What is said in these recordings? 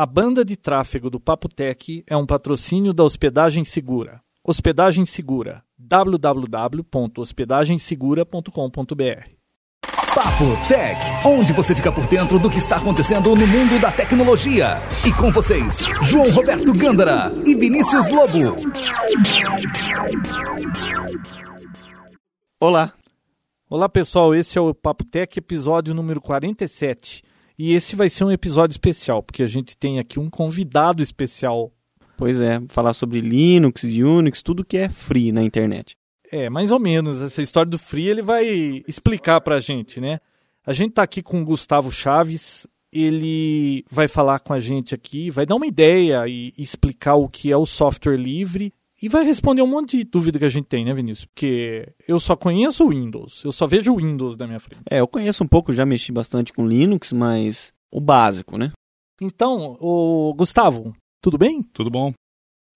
A banda de tráfego do Papo Tech é um patrocínio da Hospedagem Segura. Hospedagem Segura. www.hospedagensegura.com.br Papo Tech, onde você fica por dentro do que está acontecendo no mundo da tecnologia. E com vocês, João Roberto Gândara e Vinícius Lobo. Olá. Olá pessoal, esse é o Papo Tech, episódio número 47. E esse vai ser um episódio especial, porque a gente tem aqui um convidado especial. Pois é, falar sobre Linux, Unix, tudo que é free na internet. É, mais ou menos. Essa história do free ele vai explicar pra gente, né? A gente tá aqui com o Gustavo Chaves, ele vai falar com a gente aqui, vai dar uma ideia e explicar o que é o software livre e vai responder um monte de dúvida que a gente tem, né, Vinícius? Porque eu só conheço o Windows, eu só vejo o Windows da minha frente. É, eu conheço um pouco, já mexi bastante com Linux, mas o básico, né? Então, o Gustavo, tudo bem? Tudo bom.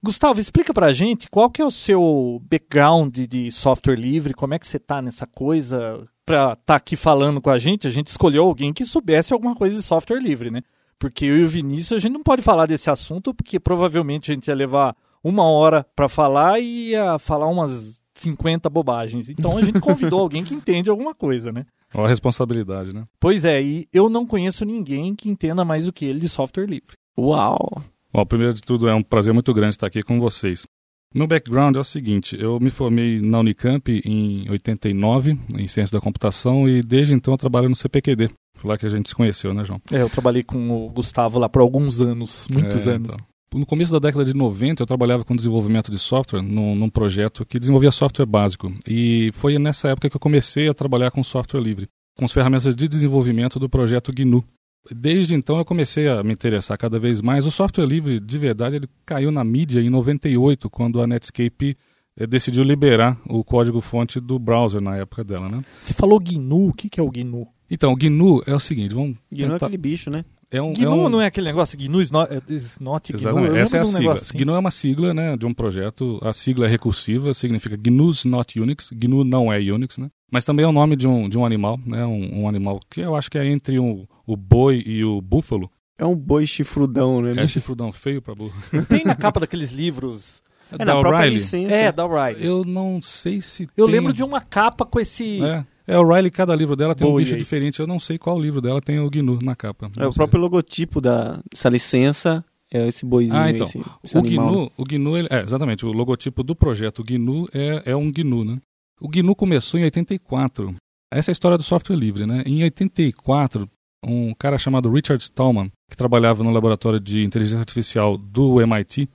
Gustavo, explica pra gente qual que é o seu background de software livre, como é que você tá nessa coisa pra estar tá aqui falando com a gente? A gente escolheu alguém que soubesse alguma coisa de software livre, né? Porque eu e o Vinícius, a gente não pode falar desse assunto, porque provavelmente a gente ia levar uma hora para falar e ia falar umas 50 bobagens. Então a gente convidou alguém que entende alguma coisa, né? Olha a responsabilidade, né? Pois é, e eu não conheço ninguém que entenda mais do que ele de software livre. Uau! Bom, primeiro de tudo, é um prazer muito grande estar aqui com vocês. Meu background é o seguinte: eu me formei na Unicamp em 89, em Ciência da Computação, e desde então eu trabalho no CPQD. Foi lá que a gente se conheceu, né, João? É, eu trabalhei com o Gustavo lá por alguns anos, muitos É, anos. então. No começo da década de 90, eu trabalhava com desenvolvimento de software num, num projeto que desenvolvia software básico. E foi nessa época que eu comecei a trabalhar com software livre, com as ferramentas de desenvolvimento do projeto GNU. Desde então eu comecei a me interessar cada vez mais. O software livre, de verdade, ele caiu na mídia em 98, quando a Netscape eh, decidiu liberar o código-fonte do browser na época dela, né? Você falou GNU, o que, que é o GNU? Então, o GNU é o seguinte, vamos E não é tentar... aquele bicho, né? É um, GNU é um... não é aquele negócio, GNU is not, is not GNU? Exatamente, essa é a um sigla. negócio assim. GNU é uma sigla né, de um projeto. A sigla é recursiva, significa GNU's not Unix. GNU não é Unix, né? Mas também é o nome de um, de um animal, né? Um, um animal que eu acho que é entre o, o boi e o búfalo. É um boi chifrudão, né? É chifrudão feio pra burro. Não tem na capa daqueles livros. É na própria licença. É, da O'Reilly. Eu não sei se Eu tem- lembro de uma capa com esse. É, é o Riley, cada livro dela tem um Boi bicho diferente. Eu não sei qual livro dela tem o GNU na capa. É Não o sei. próprio logotipo da- dessa licença, é esse boizinho, Ah, então. esse, esse O animal. né? GNU, o GNU ele- é, exatamente, o logotipo do projeto GNU é, é um GNU, né? O GNU começou em 84. Essa é a história do software livre, né? Em 84, um cara chamado Richard Stallman, que trabalhava no laboratório de inteligência artificial do MIT,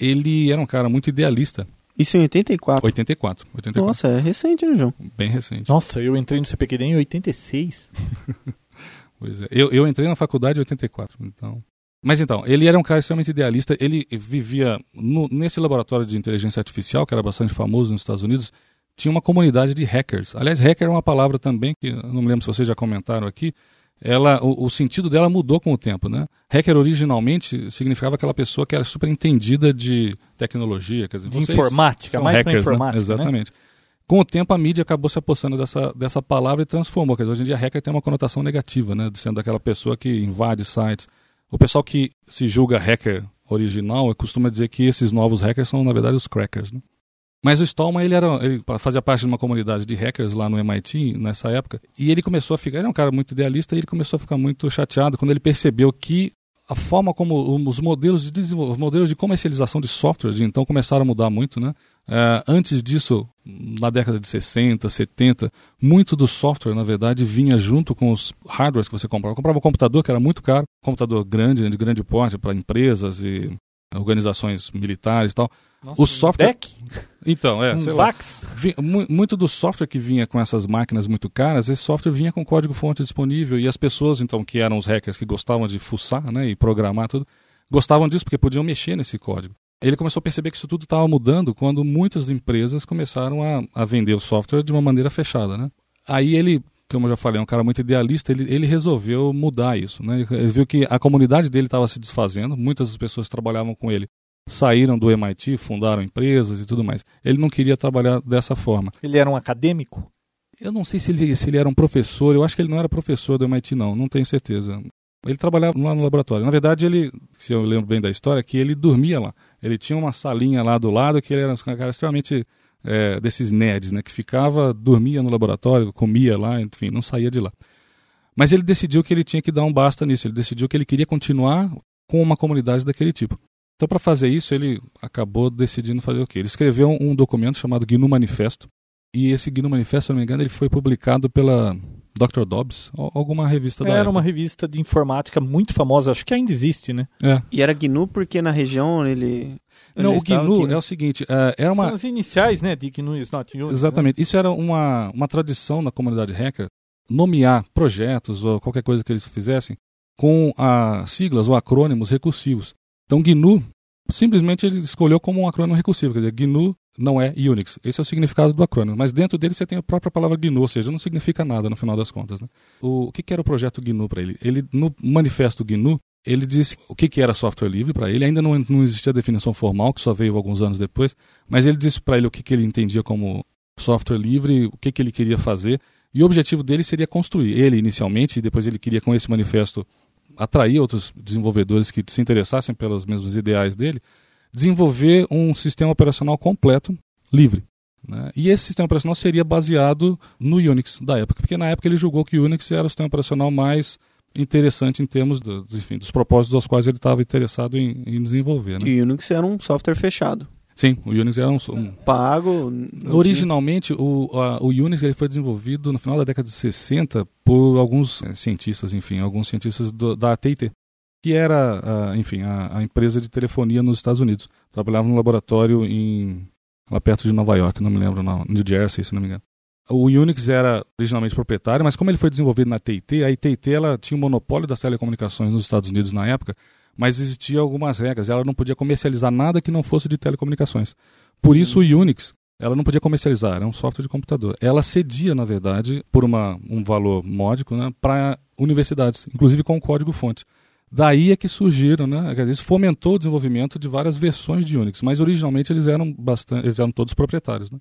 ele era um cara muito idealista. Isso em 84. 84, 84 Nossa, é recente, né, João? bem recente. Nossa, eu entrei no CPQD em 86. Pois é. Eu, eu entrei na faculdade em 84, então. Mas então, ele era um cara extremamente idealista. Ele vivia no- nesse laboratório de inteligência artificial, que era bastante famoso nos Estados Unidos. Tinha uma comunidade de hackers. Aliás, hacker é uma palavra também que eu não me lembro se vocês já comentaram aqui. Ela, o, o sentido dela mudou com o tempo, né? Hacker originalmente significava aquela pessoa que era super entendida de tecnologia, quer dizer, De informática, mais hackers, né? informática. Né? Exatamente. Com o tempo, a mídia acabou se apossando dessa, dessa palavra e transformou. Quer dizer, hoje em dia, hacker tem uma conotação negativa, né? Sendo aquela pessoa que invade sites. O pessoal que se julga hacker original costuma dizer que esses novos hackers são, na verdade, os crackers, né? Mas o Stallman, ele, era, ele fazia parte de uma comunidade de hackers lá no MIT, nessa época, e ele começou a ficar, ele é um cara muito idealista, e ele começou a ficar muito chateado quando ele percebeu que a forma como os modelos de modelos de comercialização de softwares então começaram a mudar muito, né? Eh, antes disso, na década de 60, 70, muito do software, na verdade, vinha junto com os hardwares que você comprava. Eu comprava um computador que era muito caro, computador grande, né, de grande porte para empresas e organizações militares e tal. Nossa, O software- Deck? Então, é, um lá. Vax? Muito do software que vinha com essas máquinas muito caras, esse software vinha com código-fonte disponível e as pessoas, então, que eram os hackers que gostavam de fuçar, né, e programar tudo, gostavam disso porque podiam mexer nesse código. Ele começou a perceber que isso tudo estava mudando quando muitas empresas começaram a, a vender o software de uma maneira fechada, né? Aí ele, como eu já falei, é um cara muito idealista, ele, ele resolveu mudar isso, né? Ele viu que a comunidade dele estava se desfazendo, muitas pessoas trabalhavam com ele saíram do MIT, fundaram empresas e tudo mais. Ele não queria trabalhar dessa forma. Ele era um acadêmico? Eu não sei se ele, se ele era um professor, eu acho que ele não era professor do MIT, não, não tenho certeza. Ele trabalhava lá no laboratório. Na verdade, ele, se eu lembro bem da história, que ele dormia lá. Ele tinha uma salinha lá do lado que ele era um cara extremamente é, desses nerds, né? Que ficava, dormia no laboratório, comia lá, enfim, não saía de lá. Mas ele decidiu que ele tinha que dar um basta nisso. Ele decidiu que ele queria continuar com uma comunidade daquele tipo. Então, para fazer isso, ele acabou decidindo fazer o quê? Ele escreveu um documento chamado GNU Manifesto. E esse GNU Manifesto, se não me engano, ele foi publicado pela Dr. Dobbs, alguma revista da Era época. uma revista de informática muito famosa, acho que ainda existe, né? É. E era GNU porque na região ele. Não, ele o GNU aqui, é o seguinte, é, era uma... São as iniciais, né, de GNU is not Unix. né? Exatamente. Isso era uma, uma tradição na comunidade hacker, nomear projetos ou qualquer coisa que eles fizessem com a siglas ou acrônimos recursivos. Então, GNU, simplesmente ele escolheu como um acrônimo recursivo, quer dizer, GNU não é Unix. Esse é o significado do acrônimo. Mas dentro dele você tem a própria palavra GNU, ou seja, não significa nada no final das contas. Né? O, o que, era o projeto GNU para ele? Ele, no manifesto GNU, ele disse o que, que era software livre para ele. Ainda não, não existia definição formal, que só veio alguns anos depois, mas ele disse para ele o que, que ele entendia como software livre, o que, que ele queria fazer. E o objetivo dele seria construir. Ele, inicialmente, e depois ele queria, com esse manifesto, atrair outros desenvolvedores que se interessassem pelos mesmos ideais dele, desenvolver um sistema operacional completo, livre. Né? E esse sistema operacional seria baseado no Unix da época, porque na época ele julgou que o Unix era o sistema operacional mais interessante em termos do, enfim, dos propósitos aos quais ele estava interessado em, em desenvolver. Né? E o Unix era um software fechado. Sim, o Unix era um. um... Pago. Originalmente, o, a, o Unix ele foi desenvolvido no final da década de 60 por alguns eh, cientistas, enfim, alguns cientistas do, da AT&T, que era, a, enfim, a, a, empresa de telefonia nos Estados Unidos. Trabalhava no laboratório em lá perto de Nova York, não me lembro, não, New Jersey, se não me engano. O Unix era originalmente proprietário, mas como ele foi desenvolvido na AT&T, a AT&T ela tinha o monopólio das telecomunicações nos Estados Unidos na época, mas existiam algumas regras. Ela não podia comercializar nada que não fosse de telecomunicações. Por isso o Unix, ela não podia comercializar, era um software de computador. Ela cedia, na verdade, por uma, um valor módico, né, para universidades, inclusive com código-fonte. Daí é que surgiram, né? Isso fomentou o desenvolvimento de várias versões de Unix, mas originalmente eles eram bastante, eles eram todos proprietários, né?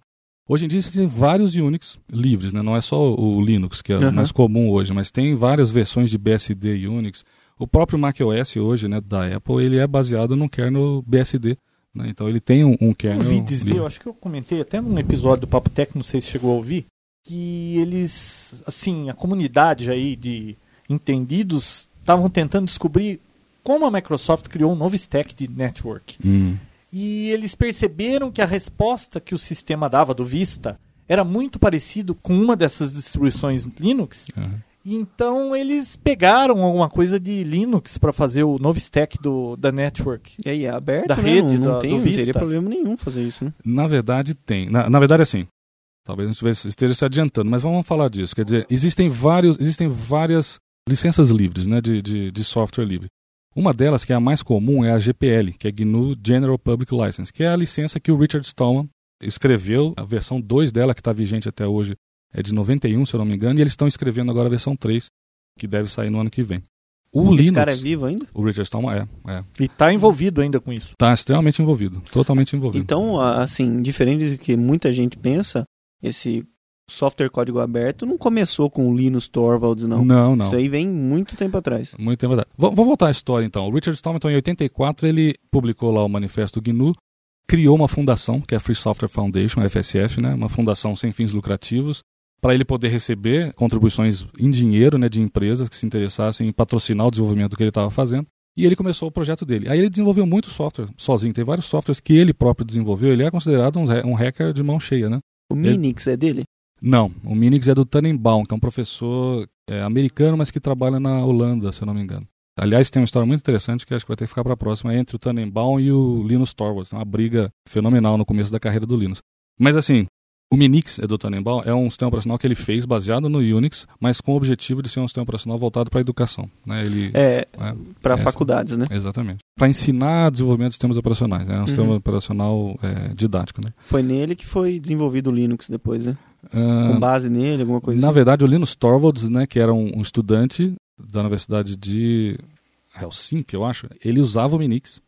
Hoje em dia existem vários Unix livres, né? Não é só o Linux que é Uhum. mais comum hoje, mas tem várias versões de BSD Unix. O próprio macOS hoje, né, da Apple, ele é baseado no kernel BSD, né? Então ele tem um, um Eu kernel ouvi dizer, livre. eu acho que eu comentei até num episódio do Papo Tech, não sei se chegou a ouvir, que eles, assim, a comunidade aí de entendidos estavam tentando descobrir como a Microsoft criou um novo stack de network. Hum. E eles perceberam que a resposta que o sistema dava do Vista era muito parecido com uma dessas distribuições Linux. Aham. E então eles pegaram alguma coisa de Linux para fazer o novo stack do, da network. E aí, é aberto, Da né? rede, não, não da- tem, do não teria problema nenhum fazer isso, né? Na verdade, tem. Na, na verdade, assim, talvez não estivesse- esteja se adiantando, mas vamos falar disso. Quer dizer, existem, vários, existem várias licenças livres né, de, de, de software livre. Uma delas, que é a mais comum, é a GPL, que é GNU General Public License, que é a licença que o Richard Stallman escreveu. A versão 2 dela, que está vigente até hoje, é de 91, se eu não me engano, e eles estão escrevendo agora a versão 3, que deve sair no ano que vem. O Esse Linux, cara é vivo ainda? o Richard Stallman é, é. E está envolvido ainda com isso. Está extremamente envolvido, totalmente envolvido. Então, assim, diferente do que muita gente pensa, esse software código aberto não começou com o Linus Torvalds, não. não, não. Isso aí vem muito tempo atrás. Muito tempo atrás. Vou, vou voltar à história então. O Richard Stallman, então, em 84, ele publicou lá o manifesto GNU, criou uma fundação, que é a Free Software Foundation, a FSF, né? uma fundação sem fins lucrativos, para ele poder receber contribuições em dinheiro né, de empresas que se interessassem em patrocinar o desenvolvimento do que ele estava fazendo. E ele começou o projeto dele. Aí ele desenvolveu muito software sozinho. Tem vários softwares que ele próprio desenvolveu. Ele é considerado um, um hacker de mão cheia, né? O Minix é dele? Não, o Minix é do Tannenbaum, que é um professor é, americano, mas que trabalha na Holanda, se eu não me engano. Aliás, tem uma história muito interessante que acho que vai ter que ficar para a próxima, é entre o Tannenbaum e o Linus Torvalds. Uma briga fenomenal no começo da carreira do Linus. Mas assim, o Minix é do Tannenbaum é um sistema operacional que ele fez baseado no Unix, mas com o objetivo de ser um sistema operacional voltado para a educação. Né? Ele, É, é, para essa. faculdades, né? Exatamente. Para ensinar desenvolvimento de sistemas operacionais. É um sistema Uhum. operacional é, didático. Né? Foi nele que foi desenvolvido o Linux depois, né? Ah, Com base nele, alguma coisa Na assim. verdade, o Linus Torvalds, né, que era um, um estudante da Universidade de Helsinki, eu acho, ele usava o Minix,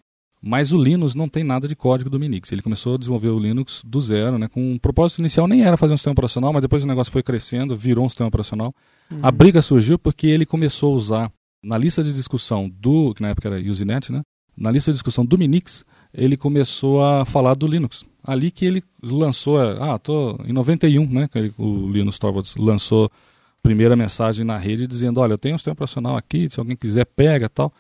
mas o Linux não tem nada de código do Minix. Ele começou a desenvolver o Linux do zero, né, com um propósito inicial nem era fazer um sistema operacional, mas depois o negócio foi crescendo, virou um sistema operacional. Uhum. A briga surgiu porque ele começou a usar Na lista de discussão do, que na época era Usenet, né? Na lista de discussão do Minix, ele começou a falar do Linux. Ali que ele lançou, ah, tô em 91, né? O Linus Torvalds lançou a primeira mensagem na rede dizendo, olha, eu tenho um sistema operacional aqui, se alguém quiser pega, tal.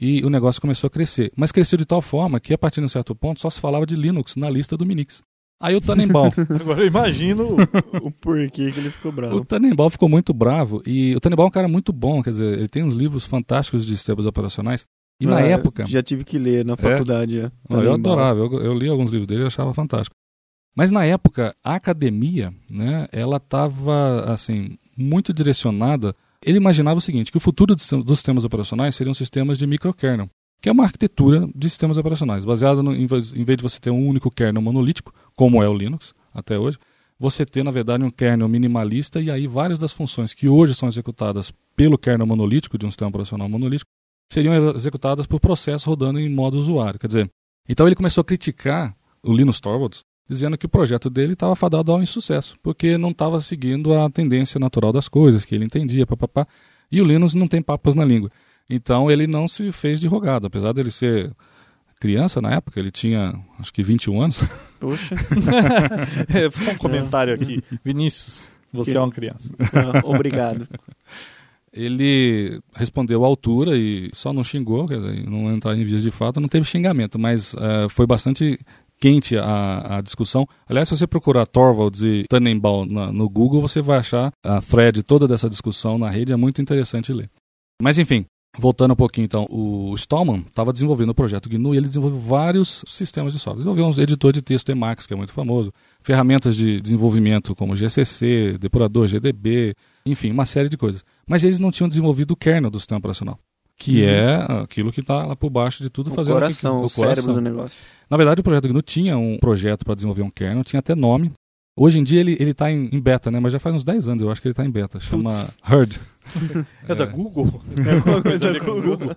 E o negócio começou a crescer. Mas cresceu de tal forma que a partir de um certo ponto só se falava de Linux na lista do Minix. Aí o Tannenbaum. Agora eu imagino o porquê que ele ficou bravo. O Tannenbaum ficou muito bravo. E o Tannenbaum é um cara muito bom, quer dizer, ele tem uns livros fantásticos de sistemas operacionais. E na Ah, época. Já tive que ler na faculdade. já. Ah, Eu adorava, eu, eu li alguns livros dele e achava fantástico. Mas na época, a academia, né, ela estava assim, muito direcionada. Ele imaginava o seguinte, que o futuro dos sistemas operacionais seriam sistemas de microkernel, que é uma arquitetura de sistemas operacionais, baseada em vez de você ter um único kernel monolítico, como é o Linux até hoje, você ter, na verdade, um kernel minimalista e aí várias das funções que hoje são executadas pelo kernel monolítico, de um sistema operacional monolítico, seriam executadas por processo rodando em modo usuário. Quer dizer, então ele começou a criticar o Linus Torvalds, dizendo que o projeto dele estava fadado ao insucesso, porque não estava seguindo a tendência natural das coisas, que ele entendia, papapá, e o Linus não tem papas na língua. Então ele não se fez de rogado, apesar dele ser criança na época, ele tinha acho que 21 anos. Poxa, É, só um comentário aqui. Vinícius, você é uma criança. ah, obrigado. Ele respondeu à altura e só não xingou, quer dizer, não entrar em vias de fato, não teve xingamento, mas eh, foi bastante quente a, a discussão. Aliás, se você procurar Torvalds e Tannenbaum na- no Google, você vai achar a thread toda dessa discussão na rede, é muito interessante ler. Mas enfim, voltando um pouquinho então, o Stallman estava desenvolvendo o projeto GNU e ele desenvolveu vários sistemas de software. Desenvolveu um editor de texto Emacs, que é muito famoso, ferramentas de desenvolvimento como GCC, depurador GDB, enfim, uma série de coisas. Mas eles não tinham desenvolvido o kernel do sistema operacional, que Uhum. é aquilo que está lá por baixo de tudo, O fazendo coração, que, o cérebro do negócio. Na verdade, o projeto GNU tinha um projeto para desenvolver um kernel, tinha até nome. Hoje em dia ele ele está em, em beta, né? Mas já faz uns 10 anos eu acho que ele está em beta. Chama Herd. É da Google? É alguma coisa a ver com o Google?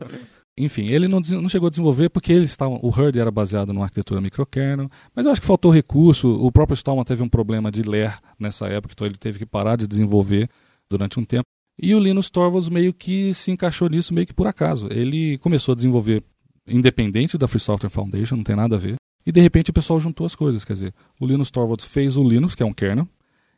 Enfim, ele não, não chegou a desenvolver porque eles estavam, o Herd era baseado numa arquitetura microkernel, mas eu acho que faltou recurso. O próprio Stallman teve um problema de ler nessa época, então ele teve que parar de desenvolver durante um tempo. E o Linus Torvalds meio que se encaixou nisso meio que por acaso. Ele começou a desenvolver independente da Free Software Foundation, não tem nada a ver. E de repente o pessoal juntou as coisas, quer dizer, o Linus Torvalds fez o Linux, que é um kernel,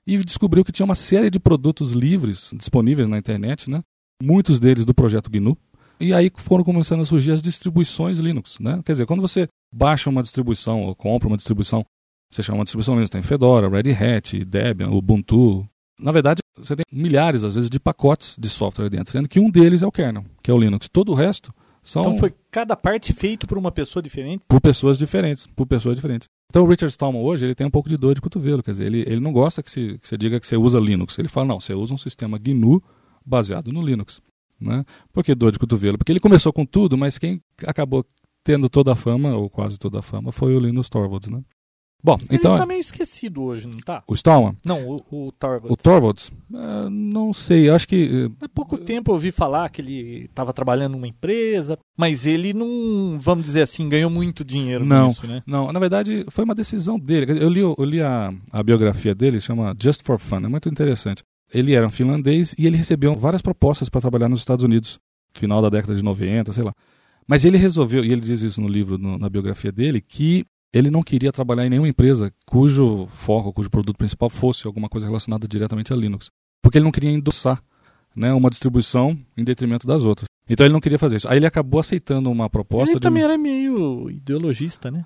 e descobriu que tinha uma série de produtos livres disponíveis na internet, né? Muitos deles do projeto GNU. E aí foram começando a surgir as distribuições Linux, né? Quer dizer, quando você baixa uma distribuição ou compra uma distribuição, você chama uma distribuição Linux, tem Fedora, Red Hat, Debian, Ubuntu. Na verdade, você tem milhares, às vezes, de pacotes de software dentro, sendo que um deles é o kernel, que é o Linux. Todo o resto são Então foi cada parte feito por uma pessoa diferente? por pessoas diferentes, por pessoas diferentes. Então o Richard Stallman hoje ele tem um pouco de dor de cotovelo, quer dizer, ele, ele não gosta que, se, que você diga que você usa Linux. Ele fala, não, você usa um sistema GNU baseado no Linux. Né? Por que dor de cotovelo? Porque ele começou com tudo, mas quem acabou tendo toda a fama, ou quase toda a fama, foi o Linus Torvalds. Né? Bom, então Ele tá meio esquecido hoje, não tá? o Stallman, Não, o, o Torvalds. o Torvalds, eh, não sei, acho que eh, Há pouco tempo eu ouvi falar que ele estava trabalhando numa empresa, mas ele não, vamos dizer assim, ganhou muito dinheiro Não. nisso, né? Não, na verdade foi uma decisão dele. Eu li, eu li a, a biografia dele, chama Just for Fun, é muito interessante. Ele era um finlandês e ele recebeu várias propostas para trabalhar nos Estados Unidos, final da década de 90, sei lá. Mas ele resolveu, e ele diz isso no livro, no- na biografia dele, que ele não queria trabalhar em nenhuma empresa cujo foco, cujo produto principal fosse alguma coisa relacionada diretamente a Linux. Porque ele não queria endossar né, uma distribuição em detrimento das outras. Então ele não queria fazer isso. Aí ele acabou aceitando uma proposta Ele também era meio ideologista, né?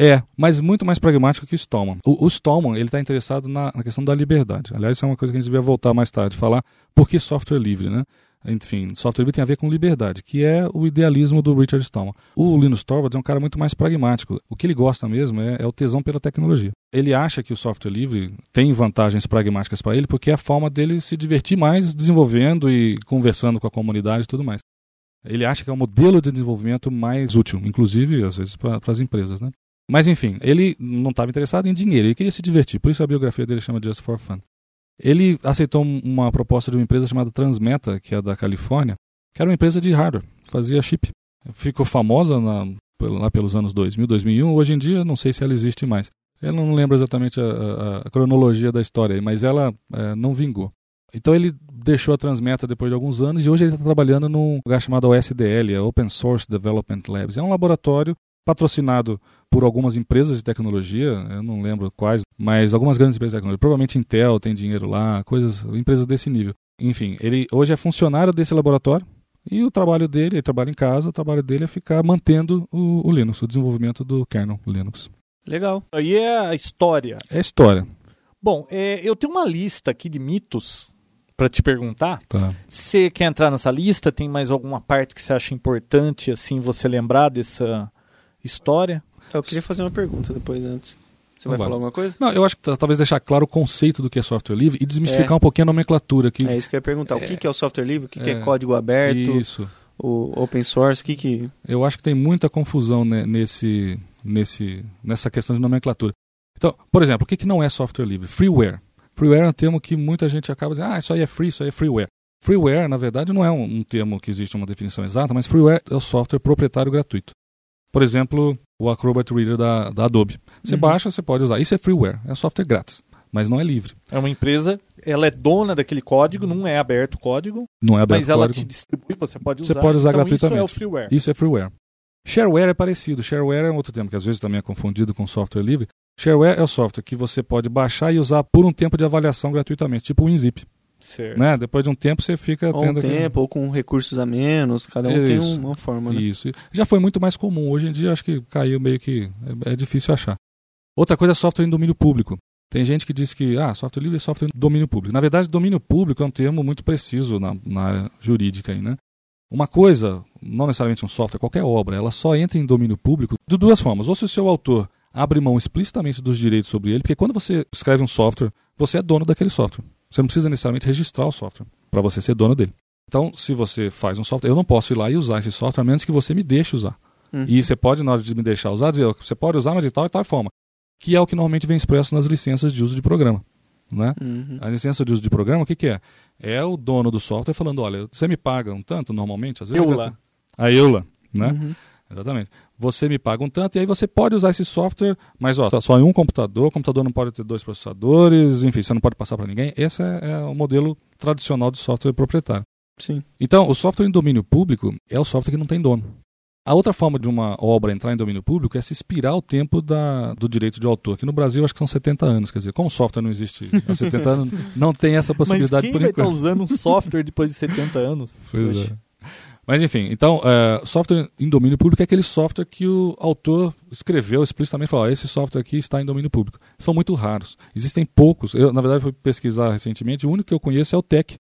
é, mas muito mais pragmático que o Stallman. O, o Stallman, ele está interessado na, na questão da liberdade. Aliás, isso é uma coisa que a gente devia voltar mais tarde, falar por que software livre, né? Enfim, software livre tem a ver com liberdade, que é o idealismo do Richard Stallman. O Linus Torvalds é um cara muito mais pragmático. O que ele gosta mesmo é, é o tesão pela tecnologia. Ele acha que o software livre tem vantagens pragmáticas para ele, porque é a forma dele se divertir mais desenvolvendo e conversando com a comunidade e tudo mais. Ele acha que é o modelo de desenvolvimento mais útil, inclusive, às vezes, para as empresas, né? Mas enfim, ele não estava interessado em dinheiro, ele queria se divertir, por isso a biografia dele chama Just for Fun. Ele aceitou um- uma proposta de uma empresa chamada Transmeta, que é da Califórnia, que era uma empresa de hardware, fazia chip. Ficou famosa na- lá pelos anos 2000, 2001, hoje em dia não sei se ela existe mais. Eu não lembro exatamente a, a- a cronologia da história, mas ela eh, não vingou. Então ele deixou a Transmeta depois de alguns anos e hoje ele está trabalhando num lugar chamado OSDL, é Open Source Development Labs. É um laboratório patrocinado por algumas empresas de tecnologia, eu não lembro quais, mas algumas grandes empresas de tecnologia. Provavelmente Intel tem dinheiro lá, coisas, empresas desse nível. Enfim, ele hoje é funcionário desse laboratório e o trabalho dele, ele trabalha em casa, o trabalho dele é ficar mantendo o, o Linux, o desenvolvimento do kernel Linux. Legal. Aí é a história. É história. Bom, é, eu tenho uma lista aqui de mitos para te perguntar. Tá. Você quer entrar nessa lista? Tem mais alguma parte que você acha importante, assim, você lembrar dessa história? Eu queria fazer uma pergunta depois antes. Você vai vai. falar alguma coisa? Não, eu acho que talvez deixar claro o conceito do que é software livre e desmistificar É. um pouquinho a nomenclatura. Que É isso que eu ia perguntar. O que, que é o software livre? O que, que é É. código aberto? Isso. O open source? O que que... Eu acho que tem muita confusão né, nesse, nesse, nessa questão de nomenclatura. Então, por exemplo, o que, que não é software livre? Freeware. Freeware é um termo que muita gente acaba dizendo, ah, isso aí é free, isso aí é freeware. Freeware, na verdade, não é um, um termo que existe uma definição exata, mas freeware é o software proprietário gratuito. Por exemplo, o Acrobat Reader da, da Adobe. Você Uhum. baixa, você pode usar. Isso é freeware, é software grátis, mas não é livre. É uma empresa, ela é dona daquele código, não é aberto o código, Não é aberto mas ela código. te distribui, você pode Você usar. pode usar então gratuitamente. Isso é o freeware. Isso é freeware. Shareware é parecido. Shareware é um outro termo que às vezes também é confundido com software livre. Shareware é o software que você pode baixar e usar por um tempo de avaliação gratuitamente, tipo o WinZip. Certo. Né? Depois de um tempo você fica Ou um tendo aquele- tempo, ou com recursos a menos. Cada um tem Isso. um- uma forma, né? Isso. Já foi muito mais comum. Hoje em dia acho que caiu meio que. É, é difícil achar. Outra coisa é software em domínio público. Tem gente que diz que ah, software livre é software em domínio público. Na verdade, domínio público é um termo muito preciso na, na área jurídica. Aí, né? Uma coisa, não necessariamente um software, qualquer obra, ela só entra em domínio público de duas formas. Ou se o seu autor abre mão explicitamente dos direitos sobre ele, porque quando você escreve um software, você é dono daquele software. Você não precisa necessariamente registrar o software para você ser dono dele. Então, se você faz um software, eu não posso ir lá e usar esse software a menos que você me deixe usar. Uhum. E você pode, na hora de me deixar usar, dizer, você pode usar, mas de tal e tal forma. Que é o que normalmente vem expresso nas licenças de uso de programa. Né? Uhum. A licença de uso de programa, o que, que é? É o dono do software falando, olha, você me paga um tanto normalmente? Às vezes Eula. A EULA, né? Uhum. Exatamente. Você me paga um tanto e aí você pode usar esse software, mas ó, só em um computador, o computador não pode ter dois processadores, enfim, você não pode passar para ninguém. Esse é, é o modelo tradicional de software proprietário. Sim. Então, o software em domínio público é o software que não tem dono. A outra forma de uma obra entrar em domínio público é se expirar o tempo da, do direito de autor. Aqui no Brasil, acho que são 70 anos. Quer dizer, como o software não existe há 70 anos, não tem essa Mas possibilidade quem por vai estar enquanto. usando um software depois de 70 anos? Pois é. Mas enfim, então, é, software em domínio público é aquele software que o autor escreveu explicitamente, falou, "Ó, esse software aqui está em domínio público. São muito raros. Existem poucos. Eu, na verdade, fui pesquisar recentemente, o único que eu conheço é o TEC,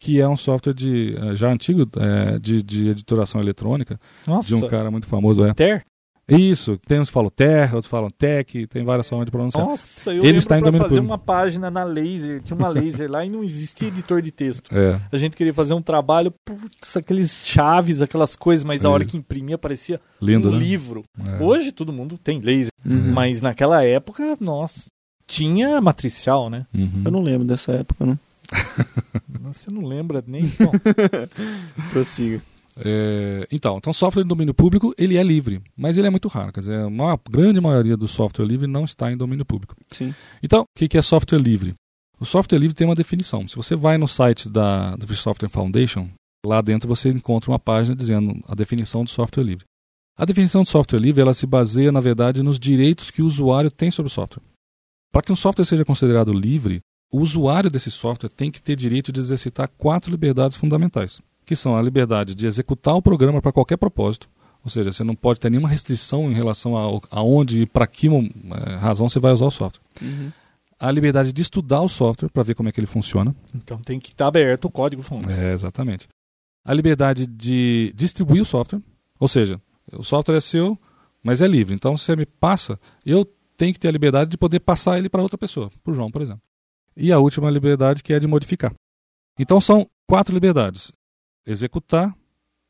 que é um software de, eh, já antigo, eh, de, de editoração eletrônica, Nossa, de um cara muito famoso. É. Ter? Isso, tem uns que falam Terra, outros falam Tech, tem várias formas de pronunciar. Nossa, eu Ele lembro está em domínio fazer público. uma página na Laser, tinha uma Laser lá e não existia editor de texto. É, A gente queria fazer um trabalho, putz, aqueles chaves, aquelas coisas, mas a hora que imprimia parecia lindo, um né? livro. É. Hoje todo mundo tem laser, Uhum. mas naquela época, nossa, tinha matricial, né? Uhum. Eu não lembro dessa época, não. Você não lembra nem. Bom, Prossiga. É, então, então, software em domínio público, ele é livre, mas ele é muito raro. Quer dizer, a grande maioria do software livre não está em domínio público. Sim. Então, o que que é software livre? O software livre tem uma definição. Se você vai no site da, da Free Software Foundation, lá dentro você encontra uma página dizendo a definição de software livre. A definição de software livre ela se baseia, na verdade, nos direitos que o usuário tem sobre o software. Para que um software seja considerado livre, o usuário desse software tem que ter direito de exercitar quatro liberdades fundamentais, que são a liberdade de executar o programa para qualquer propósito, ou seja, você não pode ter nenhuma restrição em relação a aonde e para que eh, razão você vai usar o software Uhum. a liberdade de estudar o software para ver como é que ele funciona. então tem que estar aberto o código fonte. É, exatamente. A liberdade de distribuir o software, ou seja, o software é seu, mas é livre. Então, se você me passa, eu tenho que ter a liberdade de poder passar ele para outra pessoa, para o João, por exemplo. E a última liberdade que é de modificar. Então, são quatro liberdades: executar,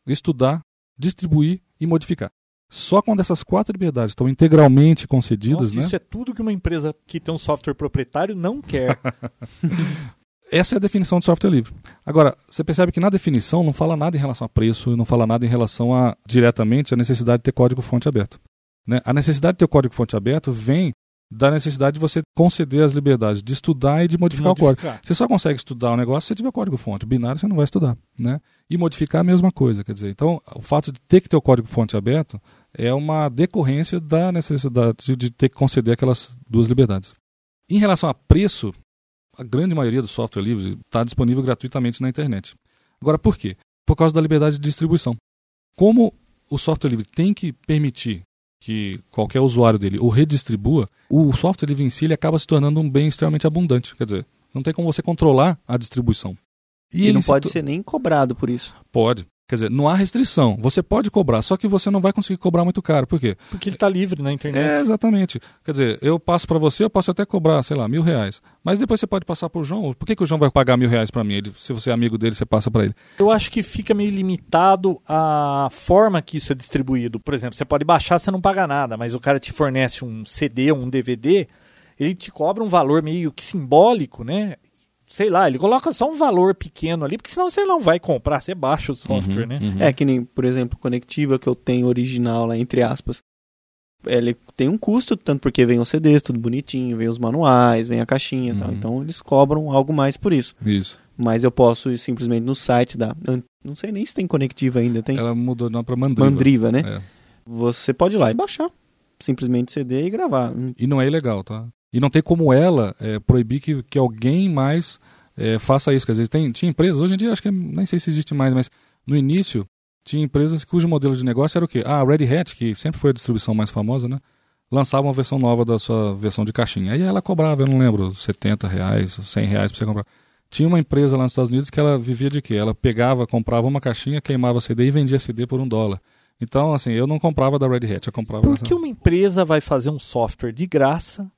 estudar, distribuir e modificar. Só quando essas quatro liberdades estão integralmente concedidas, Nossa, né? isso é tudo que uma empresa que tem um software proprietário não quer. Essa é a definição de software livre. Agora, você percebe que na definição não fala nada em relação a preço, não fala nada em relação a diretamente a necessidade de ter código fonte aberto. Né? A necessidade de ter o código fonte aberto vem da necessidade de você conceder as liberdades de estudar e de modificar, o código. Modificar. Você só consegue estudar o negócio se você tiver código-fonte. Binário você não vai estudar, né? E modificar a mesma coisa, quer dizer. Então, o fato de ter que ter o código-fonte aberto é uma decorrência da necessidade de ter que conceder aquelas duas liberdades. Em relação a preço, a grande maioria do software livre está disponível gratuitamente na internet. Agora, por quê? Por causa da liberdade de distribuição. Como o software livre tem que permitir que qualquer usuário dele o redistribua, o software livre em si ele acaba se tornando um bem extremamente abundante. Quer dizer, não tem como você controlar a distribuição. E, ele não pode ser nem cobrado por isso. Pode. Quer dizer, não há restrição. Você pode cobrar, só que você não vai conseguir cobrar muito caro. Por quê? Porque ele está livre na internet. É, exatamente. Quer dizer, eu passo para você, eu posso até cobrar, sei lá, mil reais. Mas depois você pode passar para o João. Por que, que o João vai pagar mil reais para mim? Ele- se você é amigo dele, você passa para ele. Eu acho que fica meio limitado a forma que isso é distribuído. Por exemplo, você pode baixar, você não paga nada, mas o cara te fornece um CD, um DVD, ele te cobra um valor meio que simbólico, né? Sei lá, ele coloca só um valor pequeno ali, porque senão você não vai comprar, você baixa o software, Uhum, né? uhum. É que nem, por exemplo, conectiva que eu tenho original lá, entre aspas. Ele tem um custo, tanto porque vem os CDs, tudo bonitinho, vem os manuais, vem a caixinha e tal. Uhum. Então eles cobram algo mais por isso. Isso. Mas eu posso ir simplesmente no site da. Não sei nem se tem conectiva ainda, tem Ela mudou não para Mandriva. Mandriva, né? É. Você pode ir lá e baixar. Simplesmente CD e gravar. E não é ilegal, tá? E não tem como ela é, proibir que, que alguém mais é, faça isso. Quer dizer, tem, tinha empresas, hoje em dia acho que é- nem sei se existe mais, mas no início tinha empresas cujo modelo de negócio era o quê? Ah, a Red Hat, que sempre foi a distribuição mais famosa, né? Lançava uma versão nova da sua versão de caixinha. Aí ela cobrava, eu não lembro, 70 reais, 100 reais pra você comprar. Tinha uma empresa lá nos Estados Unidos que ela vivia de quê? Ela pegava, comprava uma caixinha, queimava CD e vendia CD por um dólar. Então, assim, eu não comprava da Red Hat, eu comprava... Por que uma empresa vai fazer um software de graça,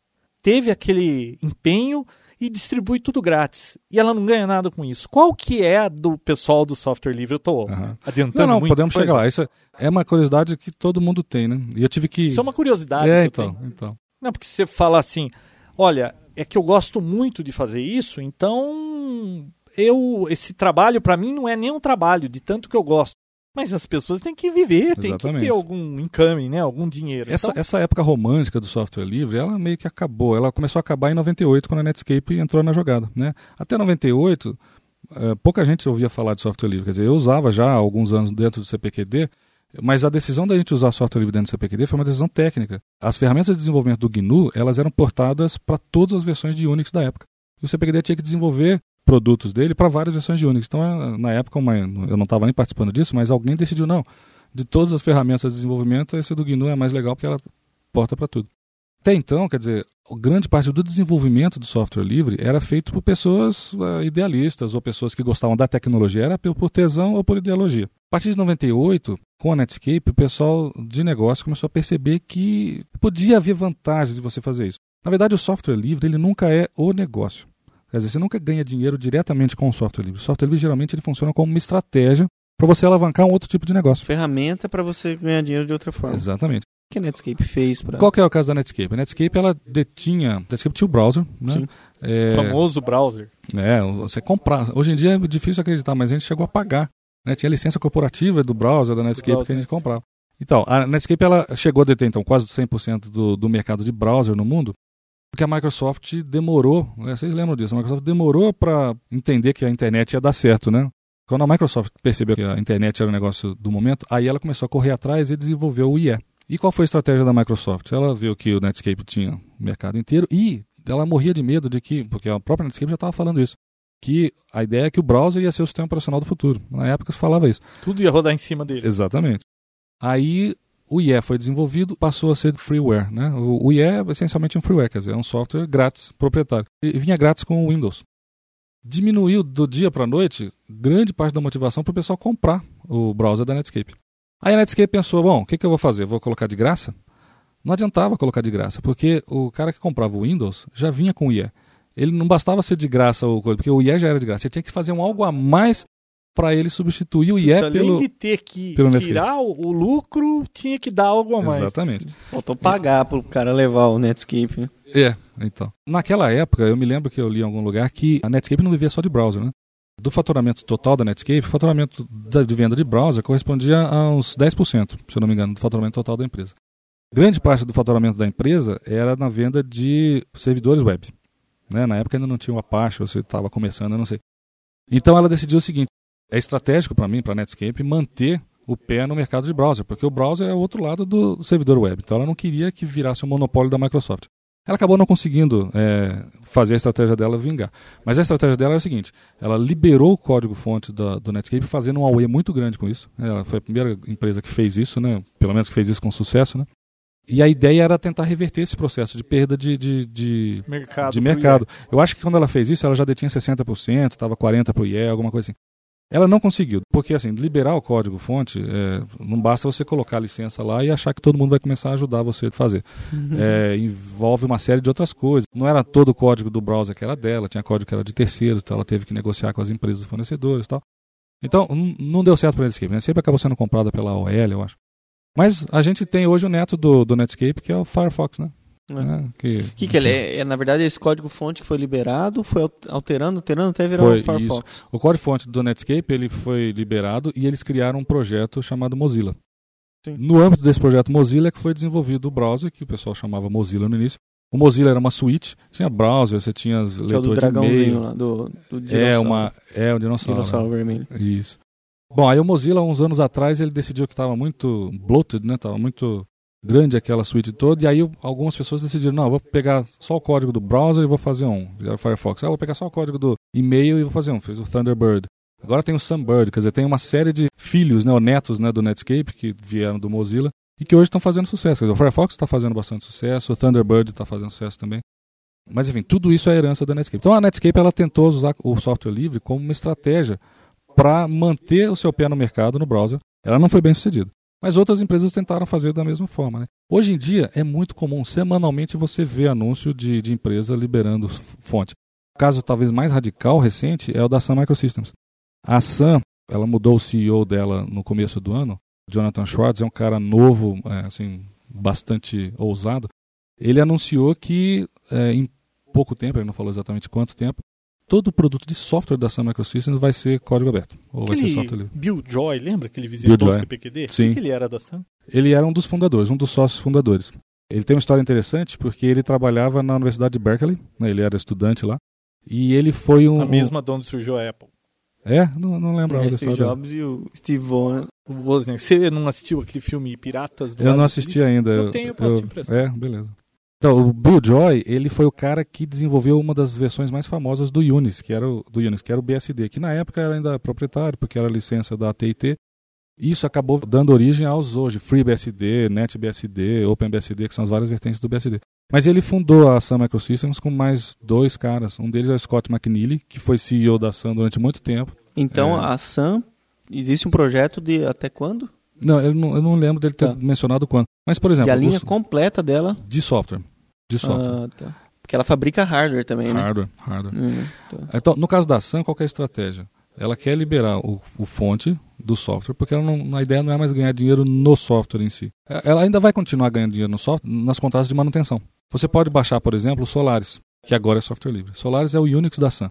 teve aquele empenho e distribui tudo grátis? E ela não ganha nada com isso. Qual que é a do pessoal do software livre? Eu tô Aham. adiantando Não, não, muita podemos chegar lá. Isso é uma curiosidade que todo mundo tem, né? E eu tive que. Isso é uma curiosidade É, então, tenho. então. Não, porque você fala assim, olha, é que eu gosto muito de fazer isso, então eu esse trabalho para mim não é nem um trabalho de tanto que eu gosto. Mas as pessoas têm que viver, têm que Exatamente. ter algum income, né? Algum dinheiro. Essa, Então, essa época romântica do software livre, ela meio que acabou. Ela começou a acabar em 98, quando a Netscape entrou na jogada. Né? Até 98, eh, pouca gente ouvia falar de software livre. Quer dizer, eu usava já há alguns anos dentro do CPQD, mas a decisão da gente usar software livre dentro do CPQD foi uma decisão técnica. As ferramentas de desenvolvimento do GNU, elas eram portadas para todas as versões de Unix da época. E o CPQD tinha que desenvolver produtos dele para várias versões de Unix. Então, eh, na época, uma- eu não estava nem participando disso, mas alguém decidiu, não, de todas as ferramentas de desenvolvimento, esse do GNU é mais legal porque ela porta para tudo. Até então, quer dizer, grande parte do desenvolvimento do software livre era feito por pessoas eh, idealistas ou pessoas que gostavam da tecnologia, era por tesão ou por ideologia. A partir de 98, com a Netscape, o pessoal de negócio começou a perceber que podia haver vantagens de você fazer isso. Na verdade, o software livre ele nunca é o negócio. Quer dizer, você nunca ganha dinheiro diretamente com o software livre. O software livre geralmente ele funciona como uma estratégia para você alavancar um outro tipo de negócio. Ferramenta para você ganhar dinheiro de outra forma. Exatamente. O que a Netscape fez para Qual que é o caso da Netscape? A Netscape ela detinha, a Netscape tinha o browser, né? Sim. É, famoso browser. é, você comprar. Hoje em dia é difícil acreditar, mas a gente chegou a pagar. Né? Tinha licença corporativa do browser da Netscape browser, que a gente comprava. Então, a Netscape ela chegou a deter então quase 100% do, do mercado de browser no mundo, porque a Microsoft demorou, né? vocês lembram disso, a Microsoft demorou para entender que a internet ia dar certo, né? Quando a Microsoft percebeu que a internet era o negócio do momento, aí ela começou a correr atrás e desenvolveu o IE. E qual foi a estratégia da Microsoft? Ela viu que o Netscape tinha o mercado inteiro e ela morria de medo de que, porque a própria Netscape já estava falando isso, que a ideia é que o browser ia ser o sistema operacional do futuro. Na época se falava isso. Tudo ia rodar em cima dele. Exatamente. Aí o IE foi desenvolvido, passou a ser freeware. Né? O, IE é essencialmente um freeware, quer dizer, é um software grátis, proprietário. E vinha grátis com o Windows. Diminuiu do dia para a noite grande parte da motivação para o pessoal comprar o browser da Netscape. Aí a Netscape pensou, bom, o que, que eu vou fazer? Vou colocar de graça? Não adiantava colocar de graça, porque o cara que comprava o Windows já vinha com o IE. Ele não bastava ser de graça, coisa, porque o IE já era de graça. Você tinha que fazer um algo a mais para ele substituir o IE Além pelo... de ter que tirar o, o lucro, tinha que dar algo a mais. Exatamente. Faltou pagar pro cara levar o Netscape. né? É, então. Naquela época, eu me lembro que eu li em algum lugar que a Netscape não vivia só de browser, né? Do faturamento total da Netscape, o faturamento da- de venda de browser correspondia a uns 10%, se eu não me engano, do faturamento total da empresa. Grande parte do faturamento da empresa era na venda de servidores web. Né? Na época ainda não tinha o Apache, você estava começando, eu não sei. Então ela decidiu o seguinte: é estratégico para mim, para a Netscape, manter o pé no mercado de browser, porque o browser é o outro lado do servidor web. Então ela não queria que virasse um monopólio da Microsoft. Ela acabou não conseguindo é, fazer a estratégia dela vingar. Mas a estratégia dela é a seguinte: ela liberou o código-fonte do, do, Netscape, fazendo um AUE muito grande com isso. Ela foi a primeira empresa que fez isso, né? pelo menos que fez isso com sucesso. Né? E a ideia era tentar reverter esse processo de perda de, de, de mercado. De mercado. Eu acho que quando ela fez isso, ela já detinha 60%, estava 40% para o IE, alguma coisa assim. Ela não conseguiu, porque assim, liberar o código-fonte, é, não basta você colocar a licença lá e achar que todo mundo vai começar a ajudar você a fazer. Uhum. É, envolve uma série de outras coisas. Não era todo o código do browser que era dela, tinha código que era de terceiros, então ela teve que negociar com as empresas fornecedoras e tal. Então, não deu certo para a Netscape. Né? Sempre acabou sendo comprada pela OL, eu acho. Mas a gente tem hoje o neto do, do Netscape, que é o Firefox, né? É. que, que, que ele é, é, na verdade, esse código-fonte que foi liberado, foi alterando, alterando até virar foi, o Firefox. Isso. O código-fonte do Netscape ele foi liberado e eles criaram um projeto chamado Mozilla. Sim. No âmbito desse projeto Mozilla é que foi desenvolvido o browser, que o pessoal chamava Mozilla no início. O Mozilla era uma suíte, tinha browser, você tinha as leitores é o do dragãozinho lá, do, do É, uma, é o dinossauro. Dinossauro vermelho. Isso. Bom, aí o Mozilla, uns anos atrás, ele decidiu que estava muito bloated, né? Estava muito grande aquela suíte toda, e aí algumas pessoas decidiram, não, vou pegar só o código do browser e vou fazer um, o Firefox. Ah, vou pegar só o código do e-mail e vou fazer um, fez o Thunderbird. Agora tem o Sunbird, quer dizer, tem uma série de filhos, né, ou netos né, do Netscape, que vieram do Mozilla, e que hoje estão fazendo sucesso. Dizer, o Firefox está fazendo bastante sucesso, o Thunderbird está fazendo sucesso também. Mas enfim, tudo isso é herança da Netscape. Então a Netscape ela tentou usar o software livre como uma estratégia para manter o seu pé no mercado no browser. Ela não foi bem sucedida. Mas outras empresas tentaram fazer da mesma forma. Né? Hoje em dia é muito comum, semanalmente você vê anúncio de, de empresa liberando fonte. O caso talvez mais radical, recente, é o da Sun Microsystems. A Sun, ela mudou o CEO dela no começo do ano. Jonathan Schwartz é um cara novo, é, assim, bastante ousado. Ele anunciou que é, em pouco tempo, ele não falou exatamente quanto tempo, todo produto de software da Sun Microsystems vai ser código aberto. Ou Aquele vai ser software livre. Bill Joy, lembra que ele visitou o CPQD? Sim. O que ele era da Sun? Ele era um dos fundadores, um dos sócios fundadores. Ele tem uma história interessante porque ele trabalhava na Universidade de Berkeley, né, ele era estudante lá, e ele foi um... A mesma de onde surgiu a Apple. É? Não, não lembro. É, Steve Jobs e o Steve Wozniak. O. Você não assistiu aquele filme Piratas do Eu não assisti ainda. Eu tenho, posso eu, te emprestar. É, beleza. Então, o Bill Joy, ele foi o cara que desenvolveu uma das versões mais famosas do Unix, que era o, do Unix, que era o BSD, que na época era ainda proprietário, porque era licença da AT&T. Isso acabou dando origem aos hoje FreeBSD, NetBSD, OpenBSD, que são as várias vertentes do BSD. Mas ele fundou a Sun Microsystems com mais dois caras. Um deles é o Scott McNeely, que foi CEO da Sun durante muito tempo. Então, é... a Sun, existe um projeto de até quando? Não, eu não, eu não lembro dele ter tá. mencionado quando. Mas, por exemplo. E a linha os... completa dela? De software. De software. Ah, tá. Porque ela fabrica hardware também, né? Hardware, hardware. Hum, tá. Então, no caso da Sun, qual é a estratégia? Ela quer liberar o, o fonte do software, porque ela não, a ideia não é mais ganhar dinheiro no software em si. Ela ainda vai continuar ganhando dinheiro no software nas contratos de manutenção. Você pode baixar, por exemplo, o Solaris, que agora é software livre. Solaris é o Unix da Sun,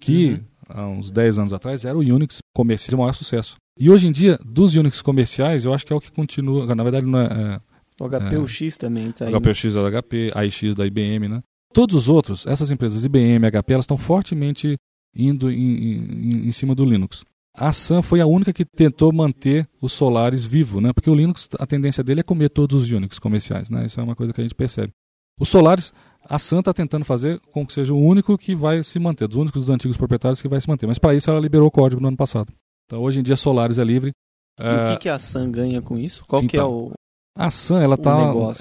que uhum. há uns 10 anos atrás era o Unix comercial de maior sucesso. E hoje em dia, dos Unix comerciais, eu acho que é o que continua. Na verdade, não é. é o HPUX é, também está aí. O HPUX é da HP, AIX da IBM, né? Todos os outros, essas empresas IBM, HP, elas estão fortemente indo em, em, em, cima do Linux. A Sun foi a única que tentou manter o Solaris vivo, né? Porque o Linux, a tendência dele é comer todos os Unix comerciais, né? Isso é uma coisa que a gente percebe. O Solaris, a Sun está tentando fazer com que seja o único que vai se manter, dos únicos dos antigos proprietários que vai se manter. Mas para isso ela liberou o código no ano passado. Então hoje em dia Solaris é livre. E é... o que, que a Sun ganha com isso? Qual então, que é então, o A Sun, ela tá,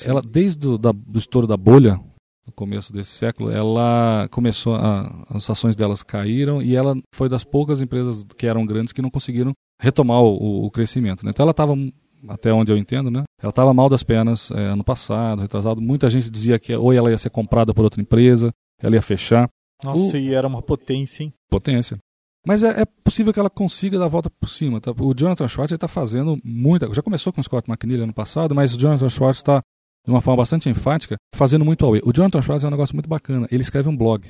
ela desde o da, do estouro da bolha, no começo desse século, ela começou a, as ações delas caíram e ela foi das poucas empresas que eram grandes que não conseguiram retomar o, o crescimento. Né? Então ela estava até onde eu entendo, né? Ela estava mal das pernas é, ano passado, retrasado. Muita gente dizia que ou ela ia ser comprada por outra empresa, ela ia fechar. Nossa, o... e era uma potência, hein? Potência. Mas é, é, possível que ela consiga dar a volta por cima. Tá? O Jonathan Schwartz está fazendo muita. Já começou com o Scott McNeil ano passado, mas o Jonathan Schwartz está, de uma forma bastante enfática, fazendo muito away. O Jonathan Schwartz é um negócio muito bacana. Ele escreve um blog.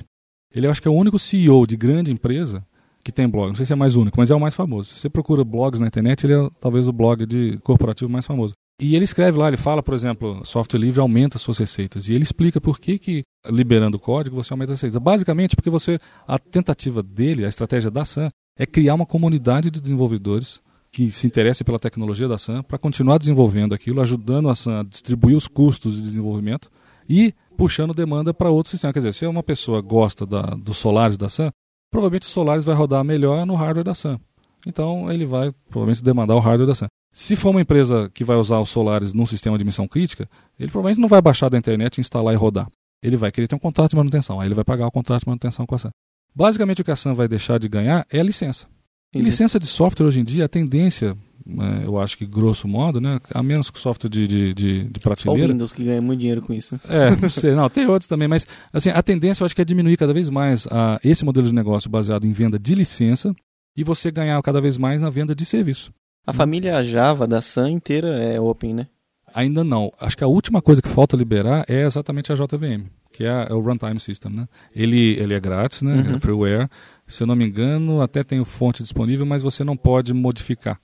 Ele acho que é o único CEO de grande empresa que tem blog. Não sei se é mais único, mas é o mais famoso. Se você procura blogs na internet, ele é talvez o blog de corporativo mais famoso. E ele escreve lá, ele fala, por exemplo, software livre aumenta suas receitas. E ele explica por que, que liberando o código você aumenta as receitas. Basicamente porque você, a tentativa dele, a estratégia da SAM, é criar uma comunidade de desenvolvedores que se interessem pela tecnologia da SAM para continuar desenvolvendo aquilo, ajudando a SAM a distribuir os custos de desenvolvimento e puxando demanda para outro sistema. Quer dizer, se uma pessoa gosta da, dos Solaris da SAM, provavelmente o Solaris vai rodar melhor no hardware da SAM. Então ele vai provavelmente demandar o hardware da SAM. Se for uma empresa que vai usar os Solaris num sistema de missão crítica, ele provavelmente não vai baixar da internet, instalar e rodar. Ele vai querer ter um contrato de manutenção, aí ele vai pagar o contrato de manutenção com a SAM. Basicamente o que a SAM vai deixar de ganhar é a licença. E licença de software hoje em dia, a tendência, né, eu acho que grosso modo, né, a menos que software de, de, de, de Só o prateleira. Windows que ganha muito dinheiro com isso. É, não sei, não, tem outros também, mas assim, a tendência eu acho que é diminuir cada vez mais a, esse modelo de negócio baseado em venda de licença e você ganhar cada vez mais na venda de serviço. A família Java da Sun inteira é open, né? Ainda não. Acho que a última coisa que falta liberar é exatamente a JVM, que é, é o Runtime System. Né? Ele, ele é grátis, né? Uhum. é freeware. Se eu não me engano, até tem o fonte disponível, mas você não pode modificar.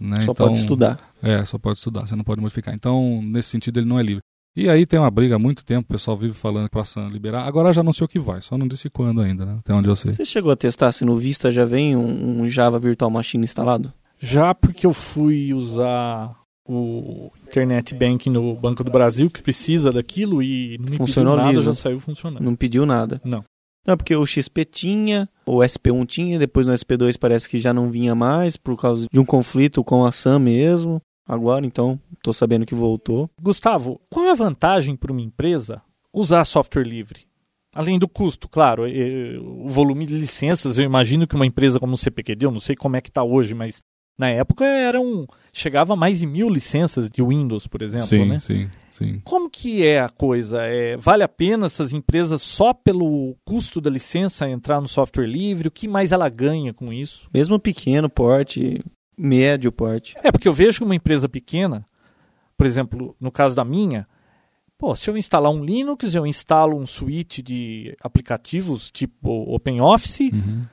Né? Só Então- pode estudar. É, só pode estudar, você não pode modificar. Então, nesse sentido, ele não é livre. E aí tem uma briga há muito tempo, o pessoal vive falando para a Sun liberar. Agora já anunciou que vai, só não disse quando ainda, né? Até onde eu sei. Você chegou a testar se no Vista já vem um, um Java Virtual Machine instalado? Já porque eu fui usar o Internet Banking no Banco do Brasil, que precisa daquilo, e não Funcionou pediu nada, liso. já saiu funcionando. Não pediu nada. Não. Não, porque o XP tinha, o SP1 tinha, depois no SP2 parece que já não vinha mais por causa de um conflito com a SAM mesmo. Agora, então, tô sabendo que voltou. Gustavo, qual é a vantagem para uma empresa usar software livre? Além do custo, claro, o volume de licenças, eu imagino que uma empresa como o CPQD, eu não sei como é que está hoje, mas na época eram chegava a mais de mil licenças de Windows, por exemplo, sim, né? sim, sim. Como que é a coisa? É, vale a pena essas empresas só pelo custo da licença entrar no software livre? O que mais ela ganha com isso? Mesmo pequeno porte, médio porte. É porque eu vejo que uma empresa pequena, por exemplo, no caso da minha, pô, se eu instalar um Linux, eu instalo um suite de aplicativos tipo OpenOffice, Uhum.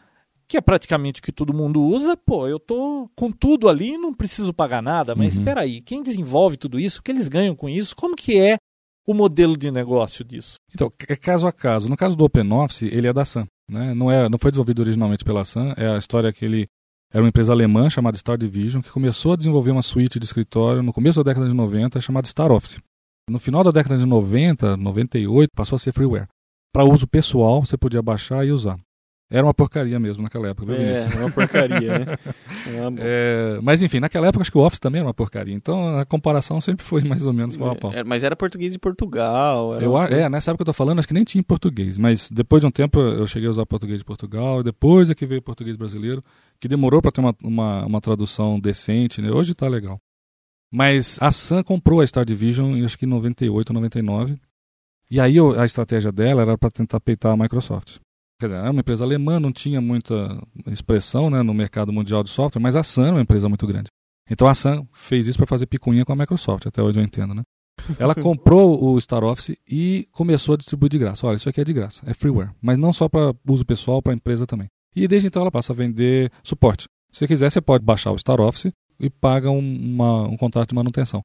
Que é praticamente o que todo mundo usa, pô, eu tô com tudo ali, não preciso pagar nada, mas Uhum. espera aí, quem desenvolve tudo isso, o que eles ganham com isso? Como que é o modelo de negócio disso? Então, é caso a caso. No caso do OpenOffice, ele é da Sun. Né? Não, é, não foi desenvolvido originalmente pela Sun. É a história que ele era uma empresa alemã chamada Star Division, que começou a desenvolver uma suíte de escritório no começo da década de 90 chamada Star Office. No final da década de 90, 98, passou a ser freeware. Para uso pessoal, você podia baixar e usar. Era uma porcaria mesmo naquela época, viu, É, Vinícius? é uma porcaria, né? É mas enfim, naquela época acho que o Office também era uma porcaria. Então a comparação sempre foi mais ou menos pau a pau. É, mas era português de Portugal. Eu, uma é, nessa época que eu tô falando, acho que nem tinha em português, mas depois de um tempo eu cheguei a usar português de Portugal, depois é que veio português brasileiro, que demorou para ter uma, uma, uma tradução decente, né? Hoje tá legal. Mas a Sun comprou a Star Division, em, acho que em 98, 99, e aí a estratégia dela era para tentar peitar a Microsoft. Quer dizer, era uma empresa alemã, não tinha muita expressão né, no mercado mundial de software, mas a Sun é uma empresa muito grande. Então a Sun fez isso para fazer picuinha com a Microsoft, até hoje eu entendo, né? Ela comprou o Star Office e começou a distribuir de graça. Olha, isso aqui é de graça, é freeware, mas não só para uso pessoal, para empresa também. E desde então ela passa a vender suporte. Se você quiser, você pode baixar o Star Office e paga um, uma- um contrato de manutenção.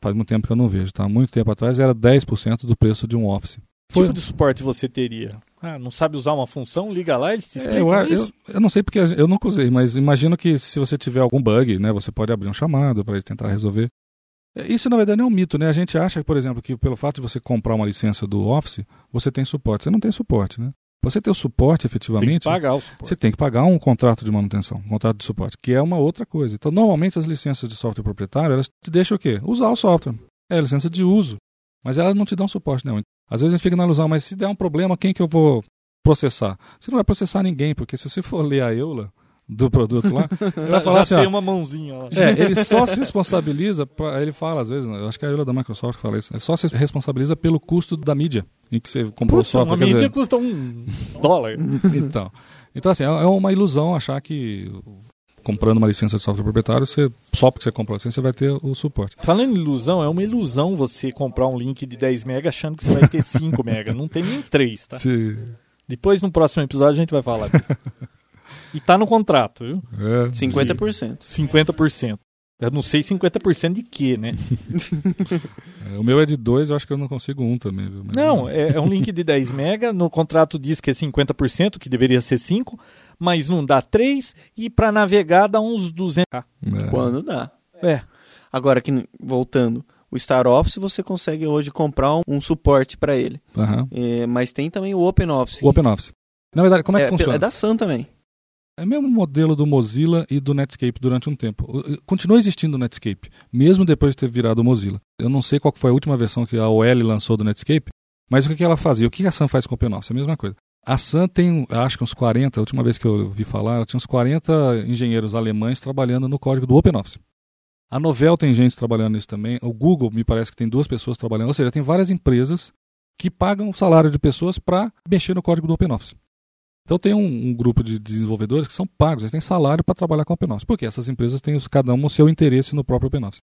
Faz muito tempo que eu não vejo, tá? Muito tempo atrás era 10% do preço de um Office. Que tipo de suporte você teria? Ah, não sabe usar uma função? Liga lá, eles te É, explicam eu, eu, isso? eu não sei porque eu nunca usei, mas imagino que se você tiver algum bug, né, você pode abrir um chamado para tentar resolver. É, Isso na verdade é um mito, né? A gente acha, por exemplo, que pelo fato de você comprar uma licença do Office, você tem suporte. Você não tem suporte, né? Pra Você ter o suporte Tem que efetivamente, pagar o suporte. você tem que pagar um contrato de manutenção, um contrato de suporte, que é uma outra coisa. Então, normalmente as licenças de software proprietário, elas te deixam o quê? Usar o software. É a licença de uso. Mas elas não te dão suporte, não. Às vezes a gente fica na ilusão, mas se der um problema, quem que eu vou processar? Você não vai processar ninguém, porque se você for ler a EULA do produto lá, ele vai falar Já assim, tem ó, uma mãozinha lá. é, ele só se responsabiliza, pra, ele fala às vezes, né, eu acho que é a EULA da Microsoft fala isso, ele só se responsabiliza pelo custo da mídia em que você comprou Putz, o software. uma mídia dizer, custa um dólar. então, então assim, é é uma ilusão achar que comprando uma licença de software proprietário, você, só porque você comprou a licença, você vai ter o suporte. Falando em ilusão, é uma ilusão você comprar um link de 10 mega achando que você vai ter 5 mega. Não tem nem 3, tá? Depois, no próximo episódio, a gente vai falar disso. E tá no contrato, viu? É, 50%. 50%. Eu não sei 50% de quê, né? É, o meu é de 2, eu acho que eu não consigo um também. Viu? Mas- Não, é, é um link de 10 mega, no contrato diz que é 50%, que deveria ser 5, mas não dá 3 e para navegar dá uns 200. É. Quando dá. É. Agora, que, voltando, o Star Office você consegue hoje comprar um, um suporte para ele. Aham. É, mas tem também o OpenOffice. O OpenOffice. Na verdade, como é que é, funciona? é da Sun também. É o mesmo modelo do Mozilla e do Netscape durante um tempo. Continua existindo o Netscape, mesmo depois de ter virado o Mozilla. Eu não sei qual que foi a última versão que a OL lançou do Netscape, mas o que, que ela fazia? O que a Sun faz com o OpenOffice? É a mesma coisa. A Sun tem, acho que uns 40, a última vez que eu ouvi falar, tinha uns 40 engenheiros alemães trabalhando no código do OpenOffice. A Novell tem gente trabalhando nisso também. O Google me parece que tem duas pessoas trabalhando. Ou seja, tem várias empresas que pagam o salário de pessoas para mexer no código do OpenOffice. Então tem um, um grupo de desenvolvedores que são pagos, eles têm salário para trabalhar com o OpenOffice, porque essas empresas têm os- cada uma o seu interesse no próprio OpenOffice.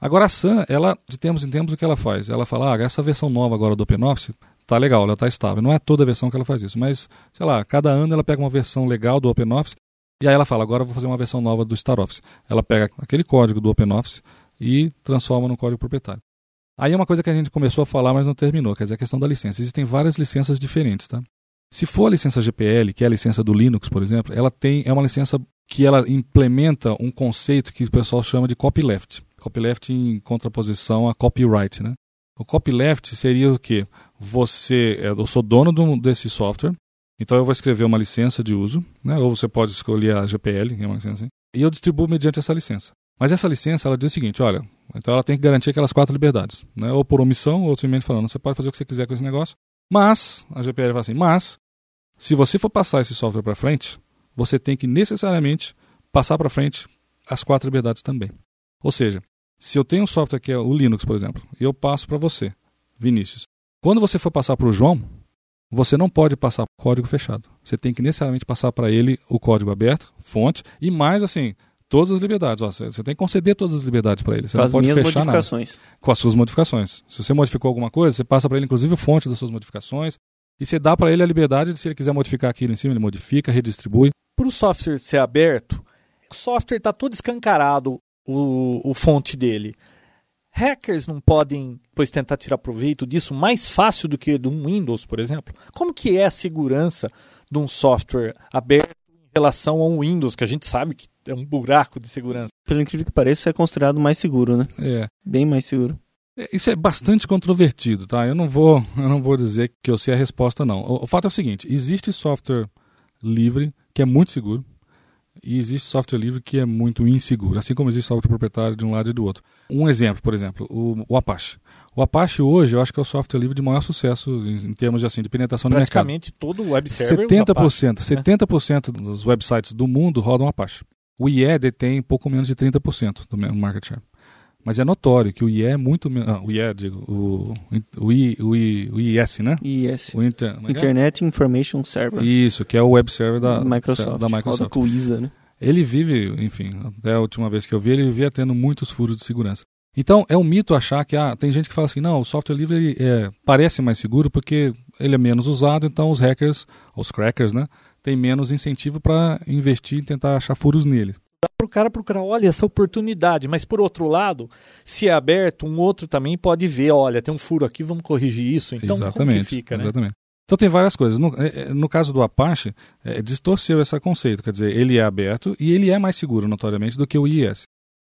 Agora a Sun, ela, de tempos em tempos, o que ela faz? Ela fala, ah, essa versão nova agora do OpenOffice tá legal, ela tá estável. Não é toda versão que ela faz isso, mas, sei lá, cada ano ela pega uma versão legal do OpenOffice e aí ela fala, agora eu vou fazer uma versão nova do StarOffice. Ela pega aquele código do OpenOffice e transforma no código proprietário. Aí é uma coisa que a gente começou a falar, mas não terminou, quer dizer, a questão da licença. Existem várias licenças diferentes, tá? Se for a licença GPL, que é a licença do Linux, por exemplo, ela tem é uma licença que ela implementa um conceito que o pessoal chama de copyleft. Copyleft em contraposição a copyright, né? O copyleft seria o quê? Você, é, eu sou dono do- desse software, então eu vou escrever uma licença de uso, né? Ou você pode escolher a GPL, que é uma licença e eu distribuo mediante essa licença. Mas essa licença, ela diz o seguinte, olha, então ela tem que garantir aquelas quatro liberdades, né? Ou por omissão, ou simplesmente falando, você pode fazer o que você quiser com esse negócio, mas, a GPL fala assim, mas, se você for passar esse software para frente, você tem que necessariamente passar para frente as quatro liberdades também. Ou seja, se eu tenho um software que é o Linux, por exemplo, e eu passo para você, Vinícius, quando você for passar para o João, você não pode passar código fechado. Você tem que necessariamente passar para ele o código aberto, fonte, e mais assim, todas as liberdades. Ó, você tem que conceder todas as liberdades para ele. Você Com não as pode minhas fechar nada modificações. com as suas modificações. Se você modificou alguma coisa, você passa para ele inclusive a fonte das suas modificações e você dá para ele a liberdade de se ele quiser modificar aquilo em cima, ele modifica, redistribui. Para o software ser aberto, o software está todo escancarado, o, o fonte dele. Hackers não podem, pois, tentar tirar proveito disso mais fácil do que de um Windows, por exemplo? Como que é a segurança de um software aberto em relação a um Windows, que a gente sabe que é um buraco de segurança? Pelo incrível que pareça, é considerado mais seguro, né? É. Bem mais seguro. É, Isso é bastante controvertido, tá? Eu não vou, eu não vou dizer que eu sei a resposta, não. O, o fato é o seguinte: existe software livre que é muito seguro e existe software livre que é muito inseguro, assim como existe software proprietário de um lado e do outro. Um exemplo, por exemplo, o, o Apache. O Apache hoje, eu acho que é o software livre de maior sucesso em, em termos de, assim, de penetração no mercado. Praticamente todo web server usa Apache. 70%, 70% dos websites do mundo rodam Apache. O IE detém pouco menos de 30% do market share. Mas é notório que o IE é muito menos. Ah, o IE, digo, o, o, I, o, I, o IS, né? IS. O Inter, é é? Internet Information Server. Isso, que é o web server da Microsoft. Da Microsoft. com o ISA, né? Ele vive, enfim, até a última vez que eu vi, ele vivia tendo muitos furos de segurança. Então, é um mito achar que, ah, tem gente que fala assim, não, o software livre é, parece mais seguro porque ele é menos usado, então os hackers, os crackers, né, têm menos incentivo para investir e tentar achar furos nele. Para o cara procurar, olha, essa oportunidade. Mas por outro lado, se é aberto, um outro também pode ver, olha, tem um furo aqui, vamos corrigir isso. Então, como exatamente, que fica, né? exatamente. Então tem várias coisas. No, é, é, no caso do Apache, é, distorceu esse conceito. Quer dizer, ele é aberto e ele é mais seguro, notoriamente, do que o IIS.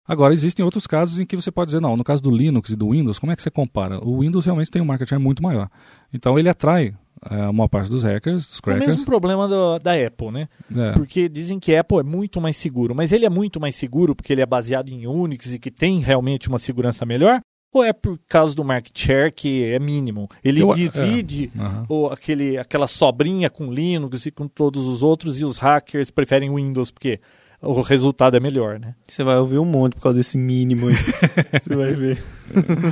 Agora, existem outros casos em que você pode dizer, não, no caso do Linux e do Windows, como é que você compara? O Windows realmente tem um market share muito maior. Então ele atrai a maior parte dos hackers, dos O crackers. mesmo problema do- da Apple, né? É. Porque dizem que a Apple é muito mais seguro. Mas ele é muito mais seguro porque ele é baseado em Unix e que tem realmente uma segurança melhor? Ou é por causa do market share que é mínimo? Ele Eu- divide Aham. ou aquele, aquela sobrinha com Linux e com todos os outros e os hackers preferem Windows porque o resultado é melhor, né? Você vai ouvir um monte por causa desse mínimo aí. Você vai ver.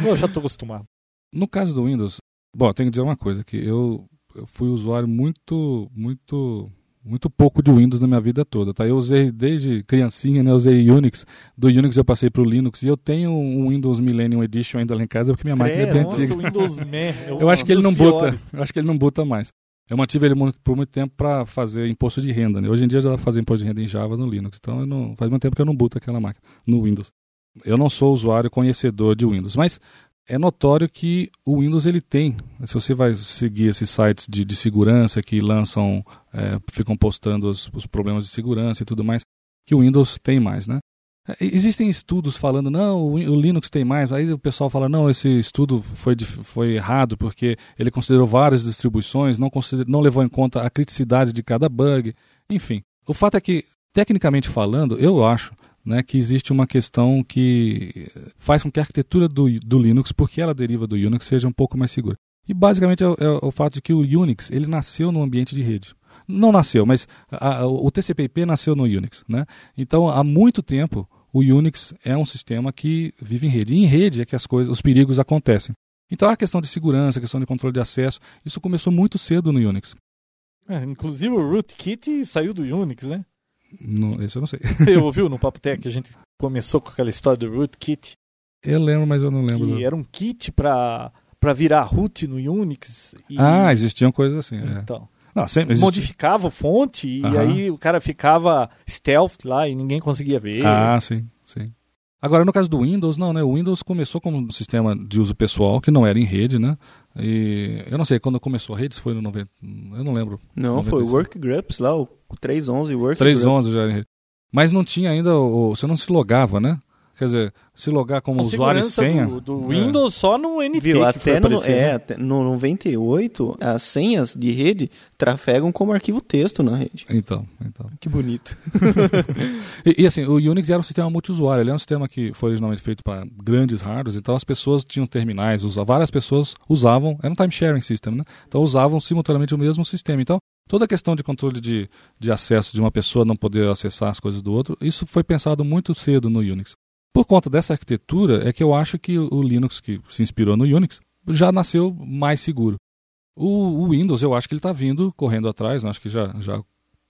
Eu já estou acostumado. No caso do Windows, bom, tenho que dizer uma coisa, que eu, eu fui usuário muito, muito, muito pouco de Windows na minha vida toda, tá? Eu usei desde criancinha, né? Eu usei Unix, do Unix eu passei para o Linux e eu tenho um Windows Millennium Edition ainda lá em casa porque minha máquina é bem nossa, antiga. Windows é Eu um acho que ele não buta, piores. eu acho que ele não buta mais. Eu mantive ele por muito tempo para fazer imposto de renda. Né? Hoje em dia já fazer imposto de renda em Java no Linux, então eu não, faz muito tempo que eu não buto aquela máquina no Windows. Eu não sou usuário conhecedor de Windows, mas é notório que o Windows ele tem. Se você vai seguir esses sites de, de segurança que lançam, é, ficam postando os, os, problemas de segurança e tudo mais, que o Windows tem mais, né? É, existem estudos falando, não, o, o Linux tem mais, aí o pessoal fala, não, esse estudo foi, foi errado porque ele considerou várias distribuições, não, não levou em conta a criticidade de cada bug, enfim. O fato é que, tecnicamente falando, eu acho né, que existe uma questão que faz com que a arquitetura do, do Linux, porque ela deriva do Unix, seja um pouco mais segura. E basicamente é, é o fato de que o Unix ele nasceu no ambiente de rede. Não nasceu, mas a, o TCP/IP nasceu no Unix. Né? Então, há muito tempo, o Unix é um sistema que vive em rede. E em rede é que as coisas, os perigos acontecem. Então, a questão de segurança, a questão de controle de acesso, isso começou muito cedo no Unix. É, inclusive o rootkit saiu do Unix, né? Não, esse eu não sei. Você ouviu no Papo Tech que a gente começou com aquela história do rootkit? Eu lembro, mas eu não lembro. Era um kit para virar root no Unix. E... Ah, existiam coisas assim. É. Então. Não, Modificava a fonte e aí o cara ficava stealth lá e ninguém conseguia ver. Ah, sim, sim. Agora, no caso do Windows, não, né? O Windows começou como um sistema de uso pessoal, que não era em rede, né? E eu não sei, quando começou a rede, se foi no 90. Eu não lembro. Não, 95. foi o Workgroups lá, o 3.11 Workgroups. 3.11 já era em rede. Mas não tinha ainda, o, você não se logava, né? Quer dizer, se logar como a usuário e senha. Do, do Windows é. só no NT. Viu, até, no, é, até no 98, as senhas de rede trafegam como arquivo texto na rede. Então, então. Que bonito. e, e, assim, o Unix era um sistema multiusuário. Ele é um sistema que foi originalmente feito para grandes hardwares. Então as pessoas tinham terminais, usavam, várias pessoas usavam. Era um time sharing system, né? Então usavam simultaneamente o mesmo sistema. Então toda a questão de controle de, de acesso de uma pessoa não poder acessar as coisas do outro, isso foi pensado muito cedo no Unix. Por conta dessa arquitetura, é que eu acho que o Linux, que se inspirou no Unix, já nasceu mais seguro. O, o Windows, eu acho que ele está vindo correndo atrás, né? acho que já, já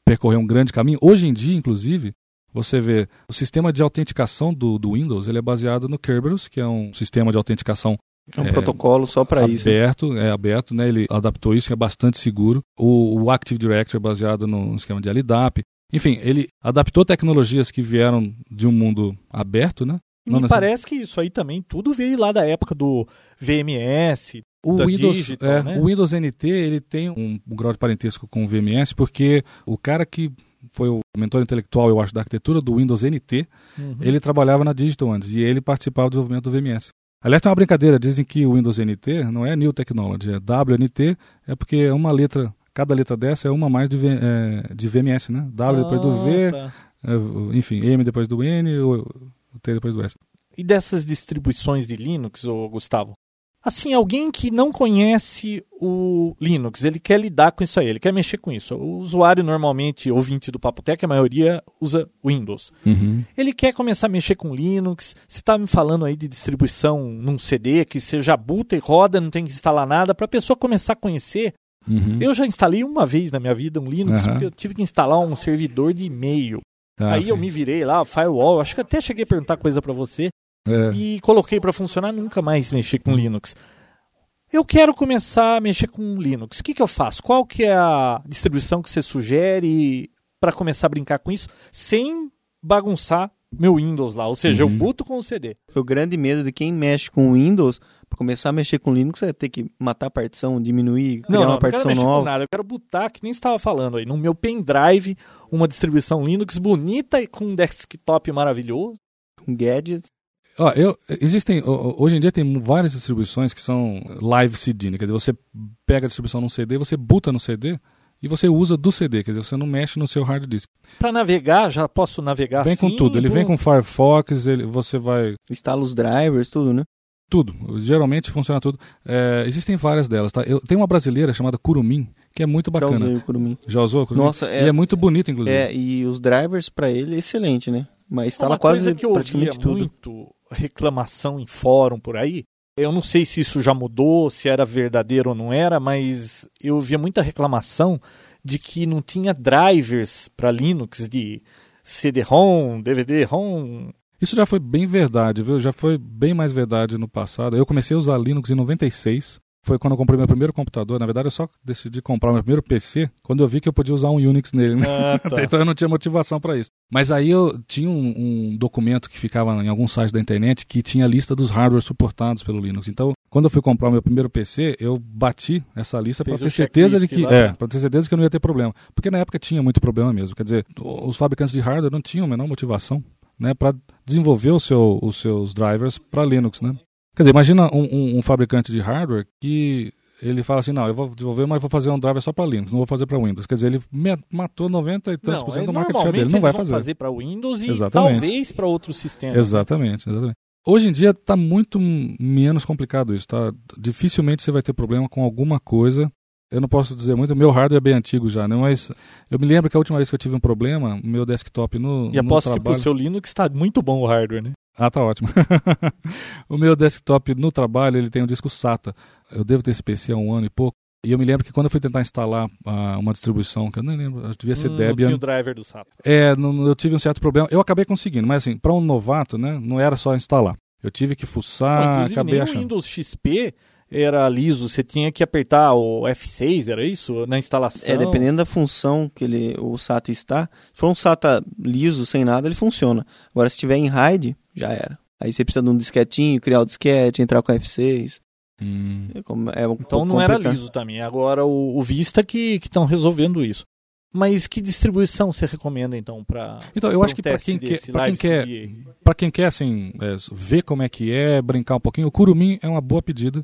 percorreu um grande caminho. Hoje em dia, inclusive, você vê o sistema de autenticação do, do Windows, ele é baseado no Kerberos, que é um sistema de autenticação é um é, protocolo só para isso. Aberto, é aberto, né? Ele adaptou isso, é bastante seguro. O, o Active Directory é baseado no esquema de LDAP. Enfim, ele adaptou tecnologias que vieram de um mundo aberto, né? Não Me parece que isso aí também tudo veio lá da época do VMS, o da Windows, Digital, é, né? o Windows NT ele tem um, um grau de parentesco com o VMS porque o cara que foi o mentor intelectual, eu acho, da arquitetura do Windows NT, uhum. ele trabalhava na Digital antes e ele participava do desenvolvimento do VMS. Aliás, tem uma brincadeira, dizem que o Windows NT não é New Technology, é WNT, é porque é uma letra Cada letra dessa é uma mais de, é, de VMS, né? W depois do V, ah, tá. É, enfim, M depois do N, o T depois do S. E dessas distribuições de Linux, ô Gustavo? Assim, alguém que não conhece o Linux, ele quer lidar com isso aí, ele quer mexer com isso. O usuário normalmente, ouvinte do Papotec, a maioria usa Windows. Uhum. Ele quer começar a mexer com Linux. Você está me falando aí de distribuição num CD, que você já buta e roda, não tem que instalar nada, para a pessoa começar a conhecer Uhum. Eu já instalei uma vez na minha vida um Linux, uhum. porque eu tive que instalar um servidor de e-mail. Ah, Aí sim. eu me virei lá, firewall, acho que até cheguei a perguntar coisa para você. É. E coloquei para funcionar, nunca mais mexi com Linux. Eu quero começar a mexer com Linux. O que, que eu faço? Qual que é a distribuição que você sugere para começar a brincar com isso sem bagunçar meu Windows lá? Ou seja, Uhum. eu buto com o CD. O grande medo de quem mexe com Windows, para começar a mexer com Linux, é ter que matar a partição, diminuir, criar Não, não, uma não quero partição mexer com nova. nada. Eu quero botar, que nem você estava falando aí, no meu pendrive, uma distribuição Linux bonita e com um desktop maravilhoso. Com gadgets. Ó, eu, existem, ho- hoje em dia tem várias distribuições que são live CD, né? quer dizer, você pega a distribuição num CD, você buta no CD e você usa do CD, quer dizer, você não mexe no seu hard disk. Para navegar, já posso navegar Vem assim? com tudo, ele vem com Firefox, ele, você vai Instala os drivers, tudo, né? tudo, geralmente funciona tudo. É, existem várias delas, tá? Eu tenho uma brasileira chamada Kurumin, que é muito Já bacana. usei o Kurumin. Já usou Kurumin? Nossa, é- E é muito bonito, inclusive. É, e os drivers para ele é excelente, né? Mas instala uma quase coisa que eu ouvia praticamente tudo. muito reclamação em fórum por aí. Eu não sei se isso já mudou, se era verdadeiro ou não era, mas eu via muita reclamação de que não tinha drivers para Linux de CD-ROM, DVD-ROM. Isso já foi bem verdade, viu? Já foi bem mais verdade no passado. Eu comecei a usar Linux em 96 foi quando eu comprei meu primeiro computador. Na verdade, eu só decidi comprar meu primeiro PC quando eu vi que eu podia usar um Unix nele. Né? Ah, tá. então eu não tinha motivação para isso. Mas aí eu tinha um, um, documento que ficava em algum site da internet que tinha a lista dos hardwares suportados pelo Linux. Então, quando eu fui comprar o meu primeiro PC, eu bati essa lista para ter certeza de que lá, é, para ter certeza que eu não ia ter problema, porque na época tinha muito problema mesmo. Quer dizer, os fabricantes de hardware não tinham a menor motivação, né, para desenvolver o seu, os seus drivers para Linux, né? Quer dizer, imagina um, um, um, fabricante de hardware que ele fala assim, não, eu vou desenvolver, mas vou fazer um driver só para Linux, não vou fazer para Windows. Quer dizer, ele matou 90 e tantos por cento do market share dele, não vai fazer. fazer para Windows e exatamente. talvez para outros sistemas. Exatamente, exatamente. Hoje em dia está muito menos complicado isso, tá? Dificilmente você vai ter problema com alguma coisa. Eu não posso dizer muito, meu hardware é bem antigo já, né? Mas eu me lembro que a última vez que eu tive um problema, o meu desktop no E aposto no trabalho... que pro seu Linux está muito bom o hardware, né? Ah, tá ótimo. o meu desktop no trabalho, ele tem um disco SATA. Eu devo ter esse PC há um ano e pouco. E eu me lembro que quando eu fui tentar instalar uh, uma distribuição, que eu nem lembro, devia ser hum, Debian. Não tinha o driver do SATA. É, não, eu tive um certo problema. Eu acabei conseguindo, mas assim, para um novato, né, não era só instalar. Eu tive que fuçar, não, acabei nem achando. o Windows XP era liso, você tinha que apertar o F6, era isso? Na instalação? É, dependendo da função que ele, o SATA está. Se for um SATA liso, sem nada, ele funciona. Agora, se estiver em RAID, já era. Aí você precisa de um disquetinho, criar o disquete, entrar com F6. Hum. É, é um então não era liso também. Agora o, o Vista que estão resolvendo isso. Mas que distribuição você recomenda então para Então eu acho um que para quem quer, para quem quer, para quem quer assim é, ver como é que é, brincar um pouquinho, o Kurumin é uma boa pedida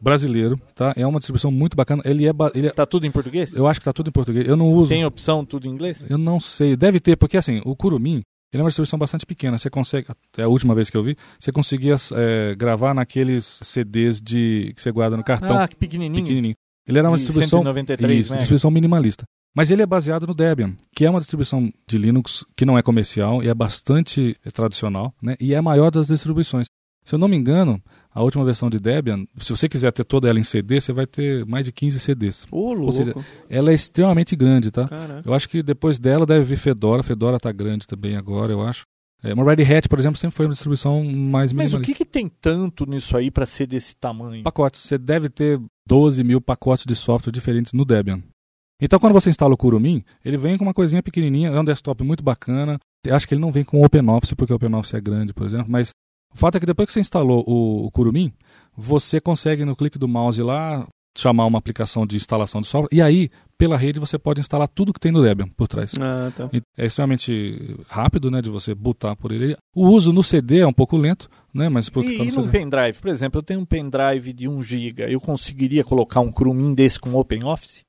brasileiro, tá? É uma distribuição muito bacana. Ele é, ele é... Tá tudo em português? Eu acho que tá tudo em português. Eu não uso. Tem opção tudo em inglês? Eu não sei. Deve ter, porque assim, o Kurumin, ele é uma distribuição bastante pequena. Você consegue, é a última vez que eu vi, você conseguia é, gravar naqueles CDs de que você guarda no cartão. Ah, que pequenininho. Pequenininho. Ele era uma de distribuição, 193, isso, distribuição minimalista. Mas ele é baseado no Debian, que é uma distribuição de Linux que não é comercial e é bastante tradicional, né? E é a maior das distribuições. Se eu não me engano, a última versão de Debian, se você quiser ter toda ela em CD, você vai ter mais de 15 CDs. Ô, louco. Ou seja, ela é extremamente grande, tá? Caraca. Eu acho que depois dela deve vir Fedora. Fedora tá grande também agora, eu acho. É, uma Red Hat, por exemplo, sempre foi uma distribuição mais. Mas o que, que tem tanto nisso aí para ser desse tamanho? Pacotes. Você deve ter 12 mil pacotes de software diferentes no Debian. Então, quando você instala o Kurumin, ele vem com uma coisinha pequenininha, é um desktop muito bacana. Eu acho que ele não vem com o OpenOffice, porque o OpenOffice é grande, por exemplo, mas o fato é que depois que você instalou o, o Kurumin, você consegue no clique do mouse lá chamar uma aplicação de instalação de software e aí pela rede você pode instalar tudo que tem no Debian por trás. Ah, tá. É extremamente rápido, né, de você botar por ele. O uso no CD é um pouco lento, né, mas por E, e no pendrive, por exemplo, eu tenho um pendrive de 1 GB, eu conseguiria colocar um Kurumin desse com OpenOffice?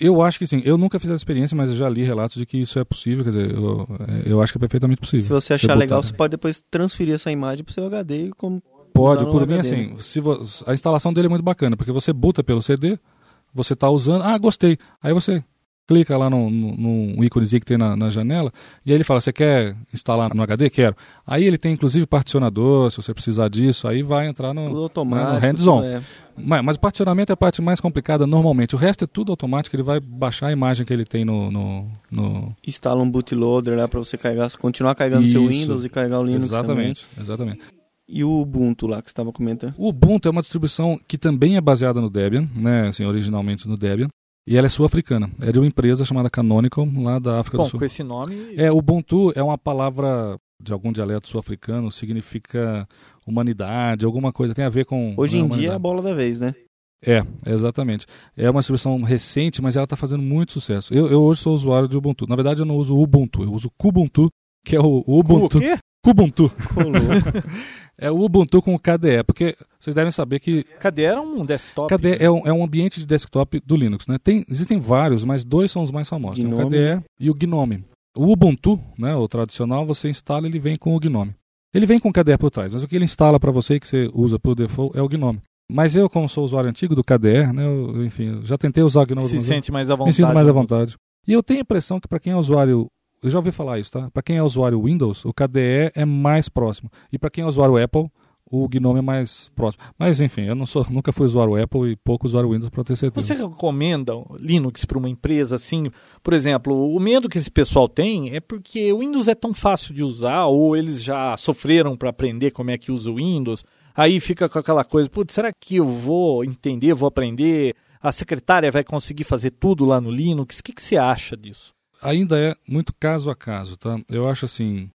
Eu acho que sim. Eu nunca fiz essa experiência, mas eu já li relatos de que isso é possível. Quer dizer, eu, é, eu acho que é perfeitamente possível. Se você achar legal, você pode depois transferir essa imagem para o seu HD e como Pode, por mim assim, se você, a instalação dele é muito bacana, porque você buta pelo CD, você está usando, ah, gostei. Aí você clica lá no, no, íconezinho que tem na, na, janela, e aí ele fala, você quer instalar no HD? Quero. Aí ele tem inclusive particionador, se você precisar disso, aí vai entrar no, tudo automático, né, no hands-on. É. Mas, mas, o particionamento é a parte mais complicada normalmente. O resto é tudo automático, ele vai baixar a imagem que ele tem no... no, no... Instala um bootloader lá para você carregar, continuar carregando Isso. seu Windows e carregar o Linux Exatamente, também. exatamente. E o Ubuntu lá que você estava comentando? O Ubuntu é uma distribuição que também é baseada no Debian, né, assim, originalmente no Debian. E ela é sul-africana. É de uma empresa chamada Canonical, lá da África Bom, do Sul. com esse nome... É, Ubuntu é uma palavra de algum dialeto sul-africano, significa humanidade, alguma coisa, tem a ver com... Hoje né, em dia é a bola da vez, né? É, exatamente. É uma distribuição recente, mas ela está fazendo muito sucesso. Eu, eu, hoje sou usuário de Ubuntu. Na verdade, eu não uso Ubuntu, eu uso Kubuntu, que é o, o Ubuntu. O quê? Kubuntu. é o Ubuntu com o KDE, porque vocês devem saber que. KDE é um desktop. KDE é um, é um ambiente de desktop do Linux, né? Tem, existem vários, mas dois são os mais famosos. Gnome. o KDE e o Gnome. O Ubuntu, né, o tradicional, você instala ele vem com o Gnome. Ele vem com o KDE por trás, mas o que ele instala para você que você usa por default é o Gnome. Mas eu, como sou usuário antigo do KDE, né, eu, enfim, já tentei usar o Gnome. Se sente mais à vontade. Me sinto mais à vontade. E eu tenho a impressão que para quem é usuário eu já ouvi falar isso, tá? Para quem é usuário Windows, o KDE é mais próximo. E para quem é usuário Apple, o Gnome é mais próximo. Mas enfim, eu não sou, nunca fui usuário Apple e pouco usuário Windows para ter certeza. Você recomenda Linux para uma empresa assim? Por exemplo, o medo que esse pessoal tem é porque o Windows é tão fácil de usar ou eles já sofreram para aprender como é que usa o Windows. aí fica com aquela coisa, putz, será que eu vou entender, vou aprender? A secretária vai conseguir fazer tudo lá no Linux? O que, que você acha disso? Ainda é muito caso a caso, tá? Eu acho assim,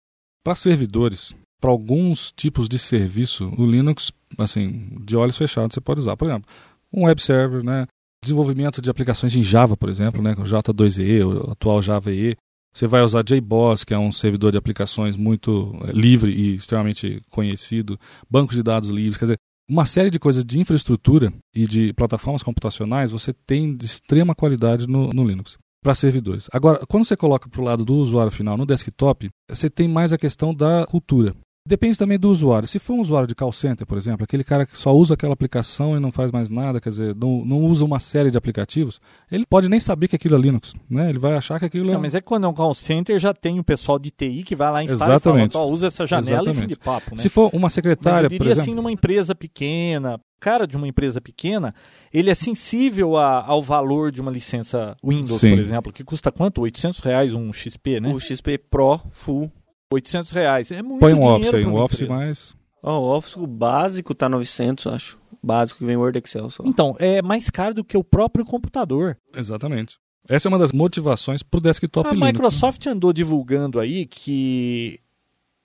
para servidores, para alguns tipos de serviço, o Linux, assim, de olhos fechados você pode usar. Por exemplo, um web server, né? Desenvolvimento de aplicações em Java, por exemplo, né? O J2EE, o atual Java EE. Você vai usar JBoss, que é um servidor de aplicações muito é, livre e extremamente conhecido, bancos de dados livres, quer dizer, uma série de coisas de infraestrutura e de plataformas computacionais você tem de extrema qualidade no, no Linux para servidores. Agora, quando você coloca para o lado do usuário final no desktop, você tem mais a questão da cultura. Depende também do usuário. Se for um usuário de call center, por exemplo, aquele cara que só usa aquela aplicação e não faz mais nada, quer dizer, não, não usa uma série de aplicativos, ele pode nem saber que aquilo é Linux, né? Ele vai achar que aquilo é... Não, mas é que quando é um call center já tem o pessoal de TI que vai lá instalar Exatamente. e fala, usa essa janela Exatamente. e fim de papo, né? Se for uma secretária, mas eu diria por exemplo... assim, numa empresa pequena, cara de uma empresa pequena, ele é sensível a, ao valor de uma licença Windows, Sim. por exemplo, que custa quanto? 800 reais um XP, né? O XP Pro Full 800 reais. É muito Põe um Office aí, um Office mais... Oh, o Office básico tá 900, acho. Básico que vem Word Excel só. Então, é mais caro do que o próprio computador. Exatamente. Essa é uma das motivações para o desktop A Linux. A Microsoft andou divulgando aí que,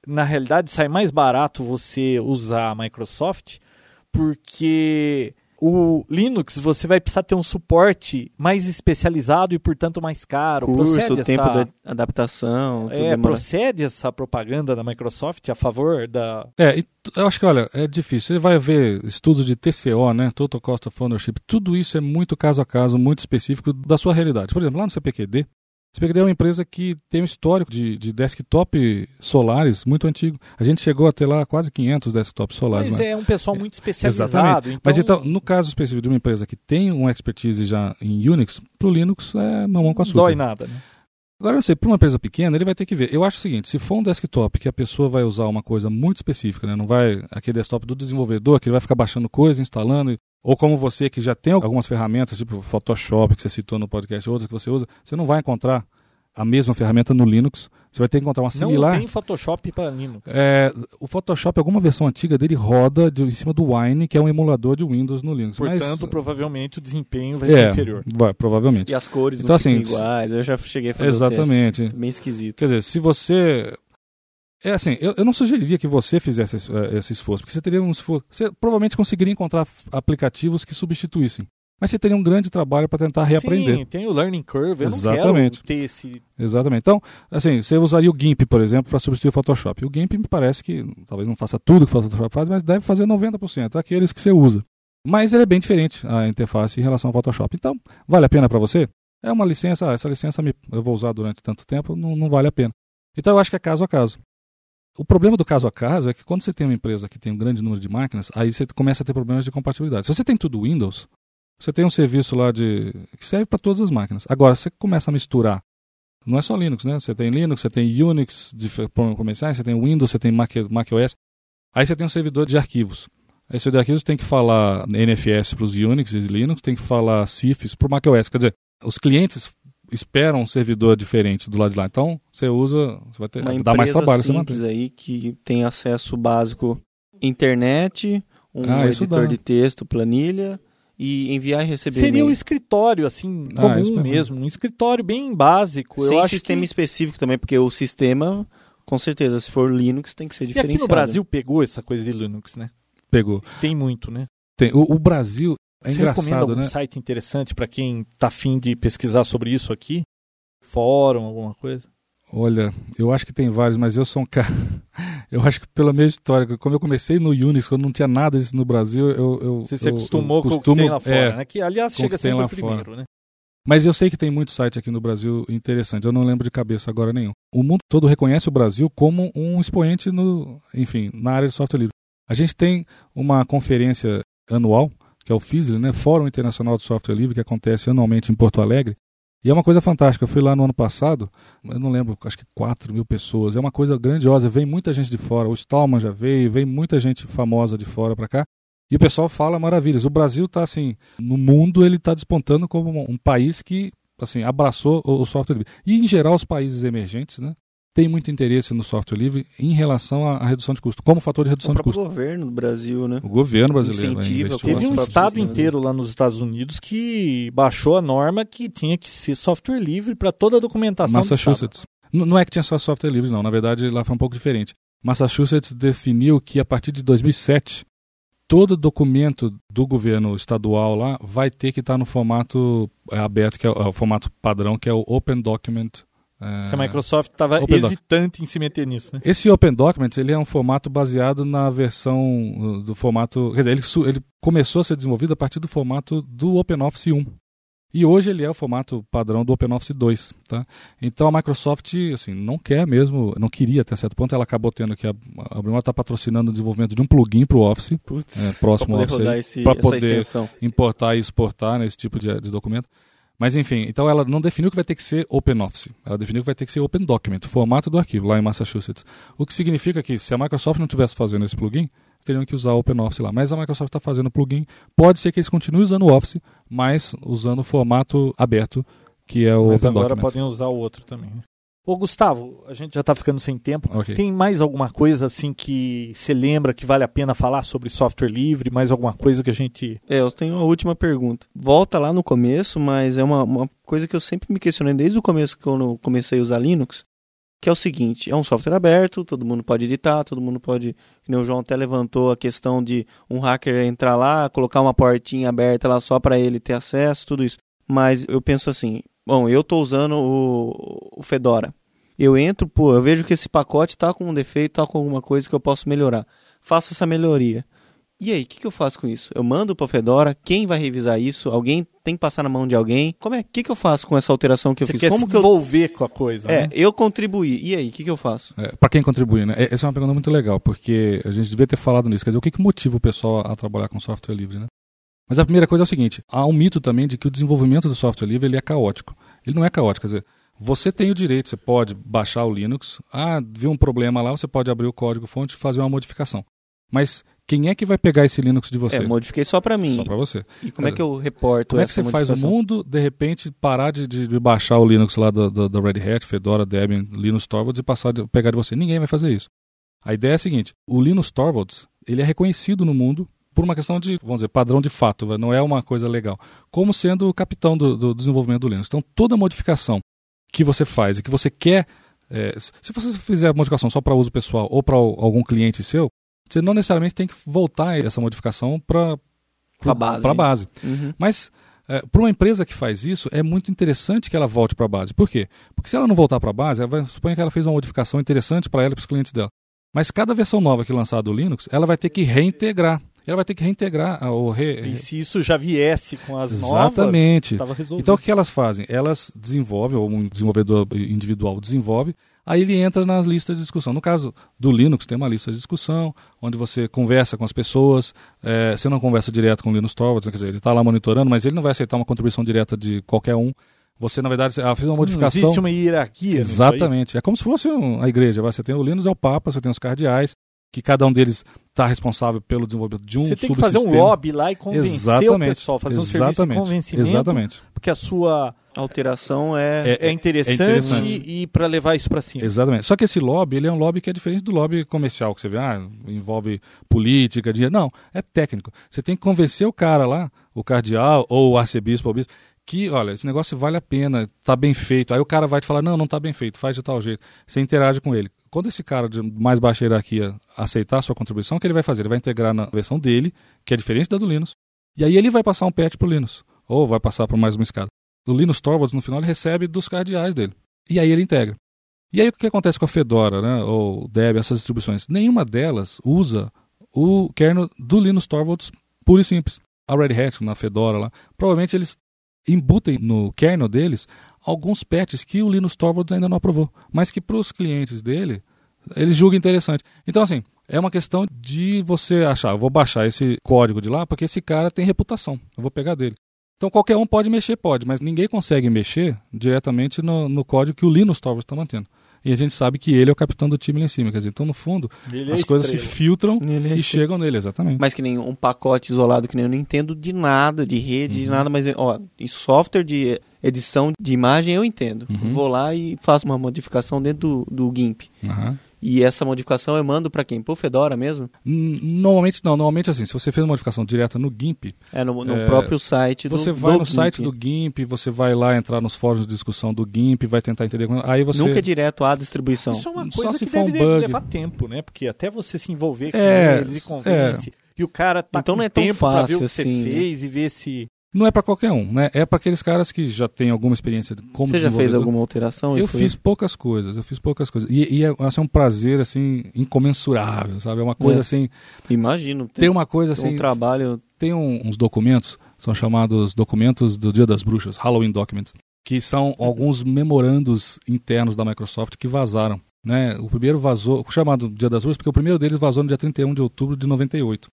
na realidade, sai mais barato você usar a Microsoft porque o Linux você vai precisar ter um suporte mais especializado e portanto mais caro. Curso, procede tempo essa... de adaptação. é, demora... procede essa propaganda da Microsoft a favor da. É, eu acho que olha é difícil. Você vai ver estudos de TCO, né, Total Cost of Ownership. Tudo isso é muito caso a caso, muito específico da sua realidade. Por exemplo, lá no CPQD CPQD é uma empresa que tem um histórico de, de desktop solares muito antigo. A gente chegou a ter lá quase 500 desktops solares. Mas né? é um pessoal muito especializado. Exatamente. Então... Mas então, no caso específico de uma empresa que tem uma expertise já em Unix, para o Linux é mamão com açúcar. Não dói nada, né? Agora, eu sei, para uma empresa pequena, ele vai ter que ver. Eu acho o seguinte: se for um desktop que a pessoa vai usar uma coisa muito específica, né? não vai aquele desktop do desenvolvedor, que ele vai ficar baixando coisa, instalando, ou como você que já tem algumas ferramentas, tipo Photoshop, que você citou no podcast, outras que você usa, você não vai encontrar a mesma ferramenta no Linux. Você vai ter que encontrar uma similar. Não tem Photoshop para Linux. É, o Photoshop, alguma versão antiga dele roda de, em cima do Wine, que é um emulador de Windows no Linux. Portanto, Mas, provavelmente o desempenho vai é, ser inferior. Vai, provavelmente. E as cores então, não assim, iguais. Eu já cheguei a fazer Exatamente. O teste. Bem esquisito. Quer dizer, se você é assim, eu, eu, não sugeriria que você fizesse esse, uh, esse, esforço, porque você teria um esforço. Você provavelmente conseguiria encontrar aplicativos que substituíssem. Mas você teria um grande trabalho para tentar reaprender. Sim, tem o learning curve, eu Exatamente. não quero ter esse... Exatamente. Então, assim, você usaria o GIMP, por exemplo, para substituir o Photoshop. O GIMP me parece que talvez não faça tudo que o Photoshop faz, mas deve fazer 90% daqueles que você usa. Mas ele é bem diferente a interface em relação ao Photoshop. Então, vale a pena para você? É uma licença, ah, essa licença eu vou usar durante tanto tempo, não, não vale a pena. Então, eu acho que é caso a caso. O problema do caso a caso é que quando você tem uma empresa que tem um grande número de máquinas, aí você começa a ter problemas de compatibilidade. Se você tem tudo Windows, você tem um serviço lá de que serve para todas as máquinas. Agora, você começa a misturar. Não é só Linux, né? Você tem Linux, você tem Unix de comerciais, você tem Windows, você tem Mac, Mac OS. Aí você tem um servidor de arquivos. Esse servidor de arquivos tem que falar NFS para os Unix e Linux, tem que falar CIFS para o Mac OS. Quer dizer, os clientes esperam um servidor diferente do lado de lá. Então, você usa, você vai ter, Uma dá mais trabalho. Empresa aí que tem acesso básico internet, um ah, editor de texto, planilha e enviar e receber. Seria um escritório, assim, ah, comum mesmo. Um escritório bem básico. Sem Eu sistema que... específico também, porque o sistema, com certeza, se for Linux, tem que ser diferenciado. E aqui no Brasil pegou essa coisa de Linux, né? Pegou. Tem muito, né? Tem. O, o Brasil é Você engraçado, recomenda algum né? site interessante para quem tá afim de pesquisar sobre isso aqui? Fórum, alguma coisa? Olha, eu acho que tem vários, mas eu sou um cara. Eu acho que pela minha história, como eu comecei no Unix, quando não tinha nada disso no Brasil, eu. eu Você se eu, acostumou eu com costumo, o que tem lá fora, é, né? Que aliás com chega sempre lá primeiro, fora. né? Mas eu sei que tem muito site aqui no Brasil interessante, eu não lembro de cabeça agora nenhum. O mundo todo reconhece o Brasil como um expoente no, enfim, na área de software livre. A gente tem uma conferência anual, que é o FISLE, né, Fórum Internacional de Software Livre, que acontece anualmente em Porto Alegre. E é uma coisa fantástica. Eu fui lá no ano passado, eu não lembro, acho que 4 mil pessoas. É uma coisa grandiosa. Vem muita gente de fora. O Stallman já veio, vem muita gente famosa de fora para cá. E o pessoal fala maravilhas. O Brasil está assim, no mundo ele está despontando como um país que assim abraçou o software livre. E em geral os países emergentes, né, tem muito interesse no software livre em relação à, à redução de custo, como fator de redução o de próprio custo. governo do Brasil, né? O governo brasileiro vai Incentiva, Teve um estado inteiro lá nos Estados Unidos que baixou a norma que tinha que ser software livre para toda a documentação do. Massachusetts. N- Não é que tinha só software livre, não. Na verdade, lá foi um pouco diferente. Massachusetts definiu que a partir de 2007, todo documento do governo estadual lá vai ter que estar no formato é, aberto, que é o, é o formato padrão, que é o Open Document. É, Que a Microsoft estava hesitante em se meter nisso. Né? Esse Open Documents ele é um formato baseado na versão uh, do formato. Quer dizer, ele, ele começou a ser desenvolvido a partir do formato do OpenOffice 1. E hoje ele é o formato padrão do OpenOffice 2. Tá? Então a Microsoft assim, não quer mesmo, não queria até certo ponto, ela acabou tendo que. A, a Brima está patrocinando o desenvolvimento de um plugin para o Office, Putz, É, próximo Office poder esse, pra essa poder- extensão. importar e exportar nesse tipo de, de documento. Mas enfim, então ela não definiu que vai ter que ser OpenOffice. Ela definiu que vai ter que ser Open Document, formato do arquivo, lá em Massachusetts. O que significa que se a Microsoft não estivesse fazendo esse plugin, teriam que usar o OpenOffice lá. Mas a Microsoft está fazendo o plugin. Pode ser que eles continuem usando o Office, mas usando o formato aberto, que é o Mas Open agora Document. podem usar o outro também. Ô, Gustavo, a gente já está ficando sem tempo. Ok. Tem mais alguma coisa assim que você lembra que vale a pena falar sobre software livre? Mais alguma coisa que a gente. É, eu tenho uma última pergunta. Volta lá no começo, mas é uma, uma coisa que eu sempre me questionei desde o começo que eu comecei a usar Linux, que é o seguinte, é um software aberto, todo mundo pode editar, todo mundo pode, que nem o João até levantou a questão de um hacker entrar lá, colocar uma portinha aberta lá só para ele ter acesso, tudo isso. Mas eu penso assim, bom, eu estou usando o, o Fedora. Eu entro, pô, eu vejo que esse pacote está com um defeito, está com alguma coisa que eu posso melhorar. Faço essa melhoria. E aí, o que, que eu faço com isso? Eu mando para Fedora, quem vai revisar isso? Alguém tem que passar na mão de alguém? Como é? O que, que eu faço com essa alteração que eu você fiz? quer Como se que eu envolver com a coisa? É, né? eu contribuí. E aí, o que, que eu faço? É, para quem contribui, né? É- Essa é uma pergunta muito legal, porque a gente devia ter falado nisso. Quer dizer, o que, que motiva o pessoal a trabalhar com software livre, né? Mas a primeira coisa é o seguinte: há um mito também de que o desenvolvimento do software livre ele é caótico. Ele não é caótico, quer dizer, você tem o direito, você pode baixar o Linux, ah, viu um problema lá, você pode abrir o código-fonte e fazer uma modificação. Mas quem é que vai pegar esse Linux de você? É, modifiquei só para mim. Só para você. E como é que eu reporto Como é que você faz o mundo, de repente, parar de, de- baixar o Linux lá da do, do Red Hat, Fedora, Debian, Linux Torvalds e passar de, pegar de você? Ninguém vai fazer isso. A ideia é a seguinte: o Linux Torvalds ele é reconhecido no mundo por uma questão de, vamos dizer, padrão de fato, não é uma coisa legal, como sendo o capitão do, do desenvolvimento do Linux. Então, toda modificação que você faz e que você quer, é, se você fizer a modificação só para uso pessoal ou para algum cliente seu, você não necessariamente tem que voltar essa modificação para Pra base. Pra base. Uhum. Mas para uma empresa que faz isso, é muito interessante que ela volte para a base. Por quê? Porque se ela não voltar para a base, ela vai, suponha que ela fez uma modificação interessante para ela e para os clientes dela. Mas cada versão nova que lançar do Linux, ela vai ter que reintegrar. Ela vai ter que reintegrar ah, ou re, E se isso já viesse com as Exatamente. novas, resolvido. Então o que elas fazem? Elas desenvolvem, ou um desenvolvedor individual desenvolve, aí ele entra nas listas de discussão. No caso do Linux, tem uma lista de discussão, onde você conversa com as pessoas, é, você não conversa direto com o Linux Torvalds, quer dizer, ele está lá monitorando, mas ele não vai aceitar uma contribuição direta de qualquer um. Você, na verdade, ela fez uma Não modificação. existe uma hierarquia. Exatamente. É como se fosse um- a igreja. Você tem o Linux, é o Papa, você tem os cardeais, que cada um deles está responsável pelo desenvolvimento de um Você tem que fazer um lobby lá e convencer Exatamente. o pessoal, fazer um serviço de convencimento, Exatamente. porque a sua alteração é... é interessante, é interessante. e, para levar isso para cima. Exatamente. Só que esse lobby, ele é um lobby que é diferente do lobby comercial, que você vê, ah, envolve política, dinheiro. Não, é técnico. Você tem que convencer o cara lá, o cardeal ou o arcebispo o bispo, que, olha, esse negócio vale a pena, tá bem feito. Aí o cara vai te falar, não, não tá bem feito, faz de tal jeito. Você interage com ele. Quando esse cara de mais baixa hierarquia aceitar a sua contribuição, o que ele vai fazer? Ele vai integrar na versão dele, que é diferente da do Linux, e aí ele vai passar um patch pro Linux, ou vai passar por mais uma escada. O Linux Torvalds, no final, ele recebe dos cardeais dele. E aí ele integra. E aí o que acontece com a Fedora, né, ou Debian, essas distribuições? Nenhuma delas usa o kernel do Linux Torvalds puro e simples. A Red Hat, na Fedora lá, provavelmente eles embutem no kernel deles alguns patches que o Linux Torvalds ainda não aprovou, mas que para os clientes dele, eles julgam interessante. Então, assim, é uma questão de você achar, vou baixar esse código de lá porque esse cara tem reputação, eu vou pegar dele. Então qualquer um pode mexer, pode, mas ninguém consegue mexer diretamente no, no código que o Linux Torvalds está mantendo. E a gente sabe que ele é o capitão do time lá em cima. Quer dizer, então, no fundo, Ele é as coisas se estrela. filtram Ele é e chegam nele, exatamente. Mas que nem um pacote isolado, que nem eu não entendo de nada, de rede, Uhum. de nada, mas ó, em software de edição de imagem eu entendo. Uhum. Vou lá e faço uma modificação dentro do, do GIMP. Aham. E essa modificação eu mando pra quem? Pro Fedora mesmo? N- Normalmente não, normalmente assim, se você fez uma modificação direta no GIMP, É no, no É, próprio site do você vai do no site GIMP. do GIMP, você vai lá entrar nos fóruns de discussão do GIMP, vai tentar entender. Aí você. Nunca é direto à distribuição. Isso é uma Só coisa se que for um deve bug. levar tempo, né? Porque até você se envolver com É, eles e convence. E o cara tá Então com não é tão tempo pra ver o que fácil assim, você né? fez e ver se... Não é para qualquer um, né? É para aqueles caras que já têm alguma experiência como Você já fez alguma alteração? Eu fiz poucas coisas, eu fiz poucas coisas. E, e é, assim, é um prazer, assim, incomensurável, sabe? É uma coisa, É. assim... Imagino. Tem uma coisa, tem um assim... trabalho. tem um- uns documentos, são chamados documentos do Dia das Bruxas, Halloween Documents, que são alguns memorandos internos da Microsoft que vazaram. Né? O primeiro vazou, chamado Dia das Bruxas, porque o primeiro deles vazou no dia 31 de outubro de 98.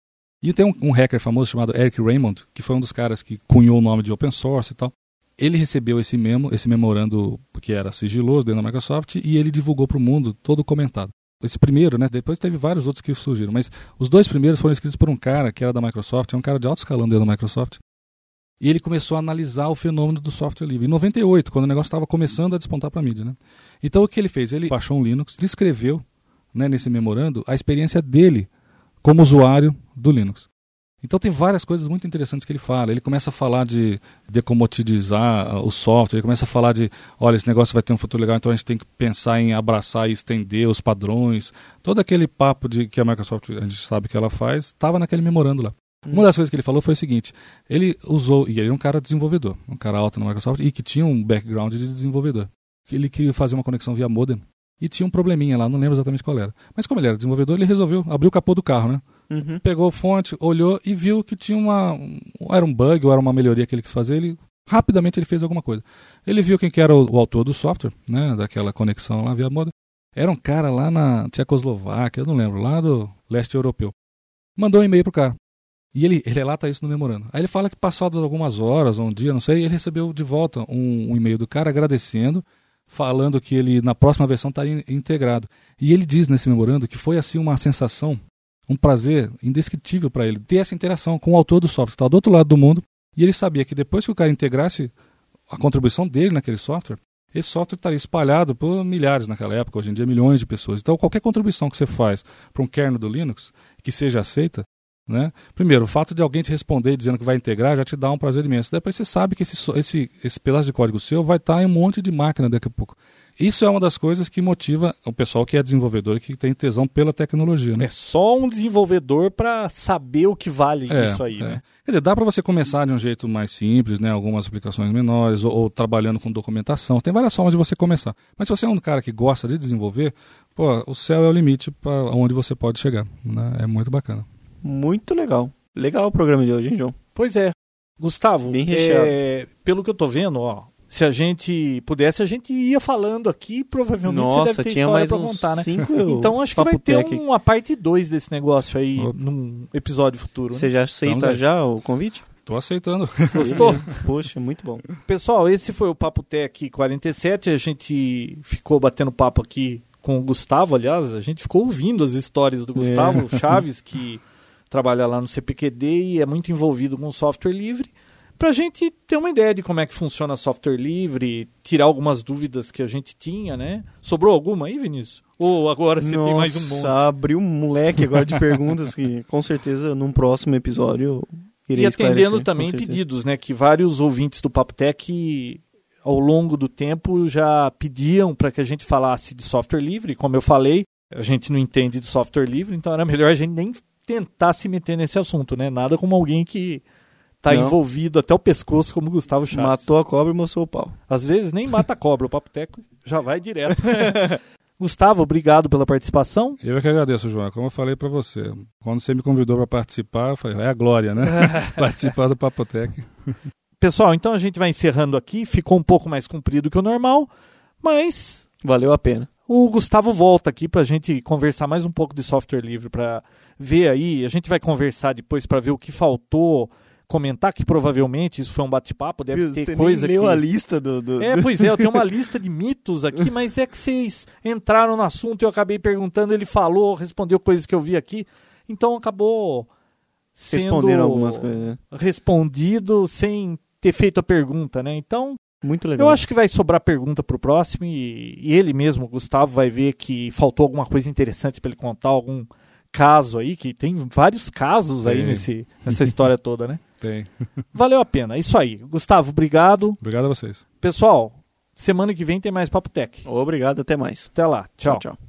E tem um, um hacker famoso chamado Eric Raymond, que foi um dos caras que cunhou o nome de open source e tal. Ele recebeu esse memo, esse memorando que era sigiloso dentro da Microsoft e ele divulgou para o mundo todo comentado. Esse primeiro, né? Depois teve vários outros que surgiram, mas os dois primeiros foram escritos por um cara que era da Microsoft, é um cara de alto escalão dentro da Microsoft. E ele começou a analisar o fenômeno do software livre. Em 98, quando o negócio estava começando a despontar para a mídia, né? Então o que ele fez? Ele baixou um Linux, descreveu, né, nesse memorando, a experiência dele como usuário do Linux. Então tem várias coisas muito interessantes que ele fala. Ele começa a falar de decomoditizar ah, o software, ele começa a falar de, olha, esse negócio vai ter um futuro legal, então a gente tem que pensar em abraçar e estender os padrões. Todo aquele papo de que a Microsoft, a gente sabe que ela faz, estava naquele memorando lá. Uma das coisas que ele falou foi o seguinte: ele usou, e ele é um cara desenvolvedor, um cara alto na Microsoft, e que tinha um background de desenvolvedor. Ele queria fazer uma conexão via modem e tinha um probleminha lá, não lembro exatamente qual era. Mas como ele era desenvolvedor, ele resolveu abrir o capô do carro, né? Uhum. Pegou a fonte, olhou e viu que tinha uma. um- Era um bug ou era uma melhoria que ele quis fazer. Ele rapidamente ele fez alguma coisa. Ele viu quem que era o, o autor do software, né? Daquela conexão lá via modem. Era um cara lá na Tchecoslováquia, eu não lembro, lá do leste europeu. Mandou um e-mail pro cara. E ele, ele relata isso no memorando. Aí ele fala que passadas algumas horas ou um dia, não sei, ele recebeu de volta um, um e-mail do cara agradecendo, falando que ele na próxima versão estaria in- integrado. E ele diz nesse memorando que foi assim uma sensação, um prazer indescritível para ele ter essa interação com o autor do software, que estava do outro lado do mundo, e ele sabia que depois que o cara integrasse a contribuição dele naquele software, esse software estaria espalhado por milhares naquela época, hoje em dia milhões de pessoas. Então qualquer contribuição que você faz para um kernel do Linux que seja aceita, né? Primeiro, o fato de alguém te responder dizendo que vai integrar já te dá um prazer imenso. Depois você sabe que esse, esse, esse pedaço de código seu vai estar em um monte de máquina daqui a pouco. Isso é uma das coisas que motiva o pessoal que é desenvolvedor e que tem tesão pela tecnologia. Né? É só um desenvolvedor pra saber o que vale É, isso aí, é. né? Quer dizer, dá para você começar de um jeito mais simples, né? Algumas aplicações menores, ou, ou trabalhando com documentação. Tem várias formas de você começar. Mas se você é um cara que gosta de desenvolver, pô, o céu é o limite para onde você pode chegar. Né? É muito bacana. Muito legal. Legal o programa de hoje, hein, João? Pois é. Gustavo, Bem recheado. é, pelo que eu tô vendo, ó, se a gente pudesse, a gente ia falando aqui, provavelmente você Nossa, deve ter tinha história mais pra uns contar, né? cinco Então acho que vai ter Tech. uma parte 2 desse negócio aí Opa. num episódio futuro. né? Você já aceita aí. já o convite? Tô aceitando. Gostou? Poxa, muito bom. Pessoal, esse foi o Papo Tech 47. A gente ficou batendo papo aqui com o Gustavo, aliás, a gente ficou ouvindo as histórias do Gustavo Chaves, que trabalha lá no CPQD e é muito envolvido com software livre, para a gente ter uma ideia de como é que funciona software livre, tirar algumas dúvidas que a gente tinha, né? Sobrou alguma aí, Vinícius? Ou agora você tem mais um monte? Nossa, abriu um moleque agora de perguntas que com certeza num próximo episódio irei E atendendo também pedidos, né? Que vários ouvintes do Papo Tech, ao longo do tempo, já pediam para que a gente falasse de software livre. Como eu falei, a gente não entende de software livre, então era melhor a gente nem tentar se meter nesse assunto, né? Nada como alguém que tá Não. envolvido até o pescoço, como o Gustavo Chaves. Matou a cobra e mostrou o pau. Às vezes nem mata a cobra, o Papo Tech já vai direto. Gustavo, obrigado pela participação. Eu é que agradeço, João. Como eu falei para você, quando você me convidou para participar, eu falei, é a glória, né? participar do Papotec. Pessoal, então a gente vai encerrando aqui. Ficou um pouco mais comprido que o normal, mas Valeu a pena. O Gustavo volta aqui para a gente conversar mais um pouco de software livre, para ver aí. A gente vai conversar depois para ver o que faltou, comentar, que provavelmente isso foi um bate-papo, deve Viu, ter Você coisa nem leu que... a lista do... do- É, pois é, eu tenho uma lista de mitos aqui, mas é que vocês entraram no assunto e eu acabei perguntando, ele falou, respondeu coisas que eu vi aqui, então acabou sendo Respondendo algumas coisas. né? respondido sem ter feito a pergunta, né? Então, Muito legal. eu acho que vai sobrar pergunta pro próximo e, e ele mesmo, o Gustavo, vai ver que faltou alguma coisa interessante para ele contar, algum caso aí, que tem vários casos aí Tem. nesse, nessa história toda, né? Tem. Valeu a pena. Isso aí. Gustavo, obrigado. Obrigado a vocês. Pessoal, semana que vem tem mais Papo Tech. Obrigado, até mais. Até lá. Tchau. tchau.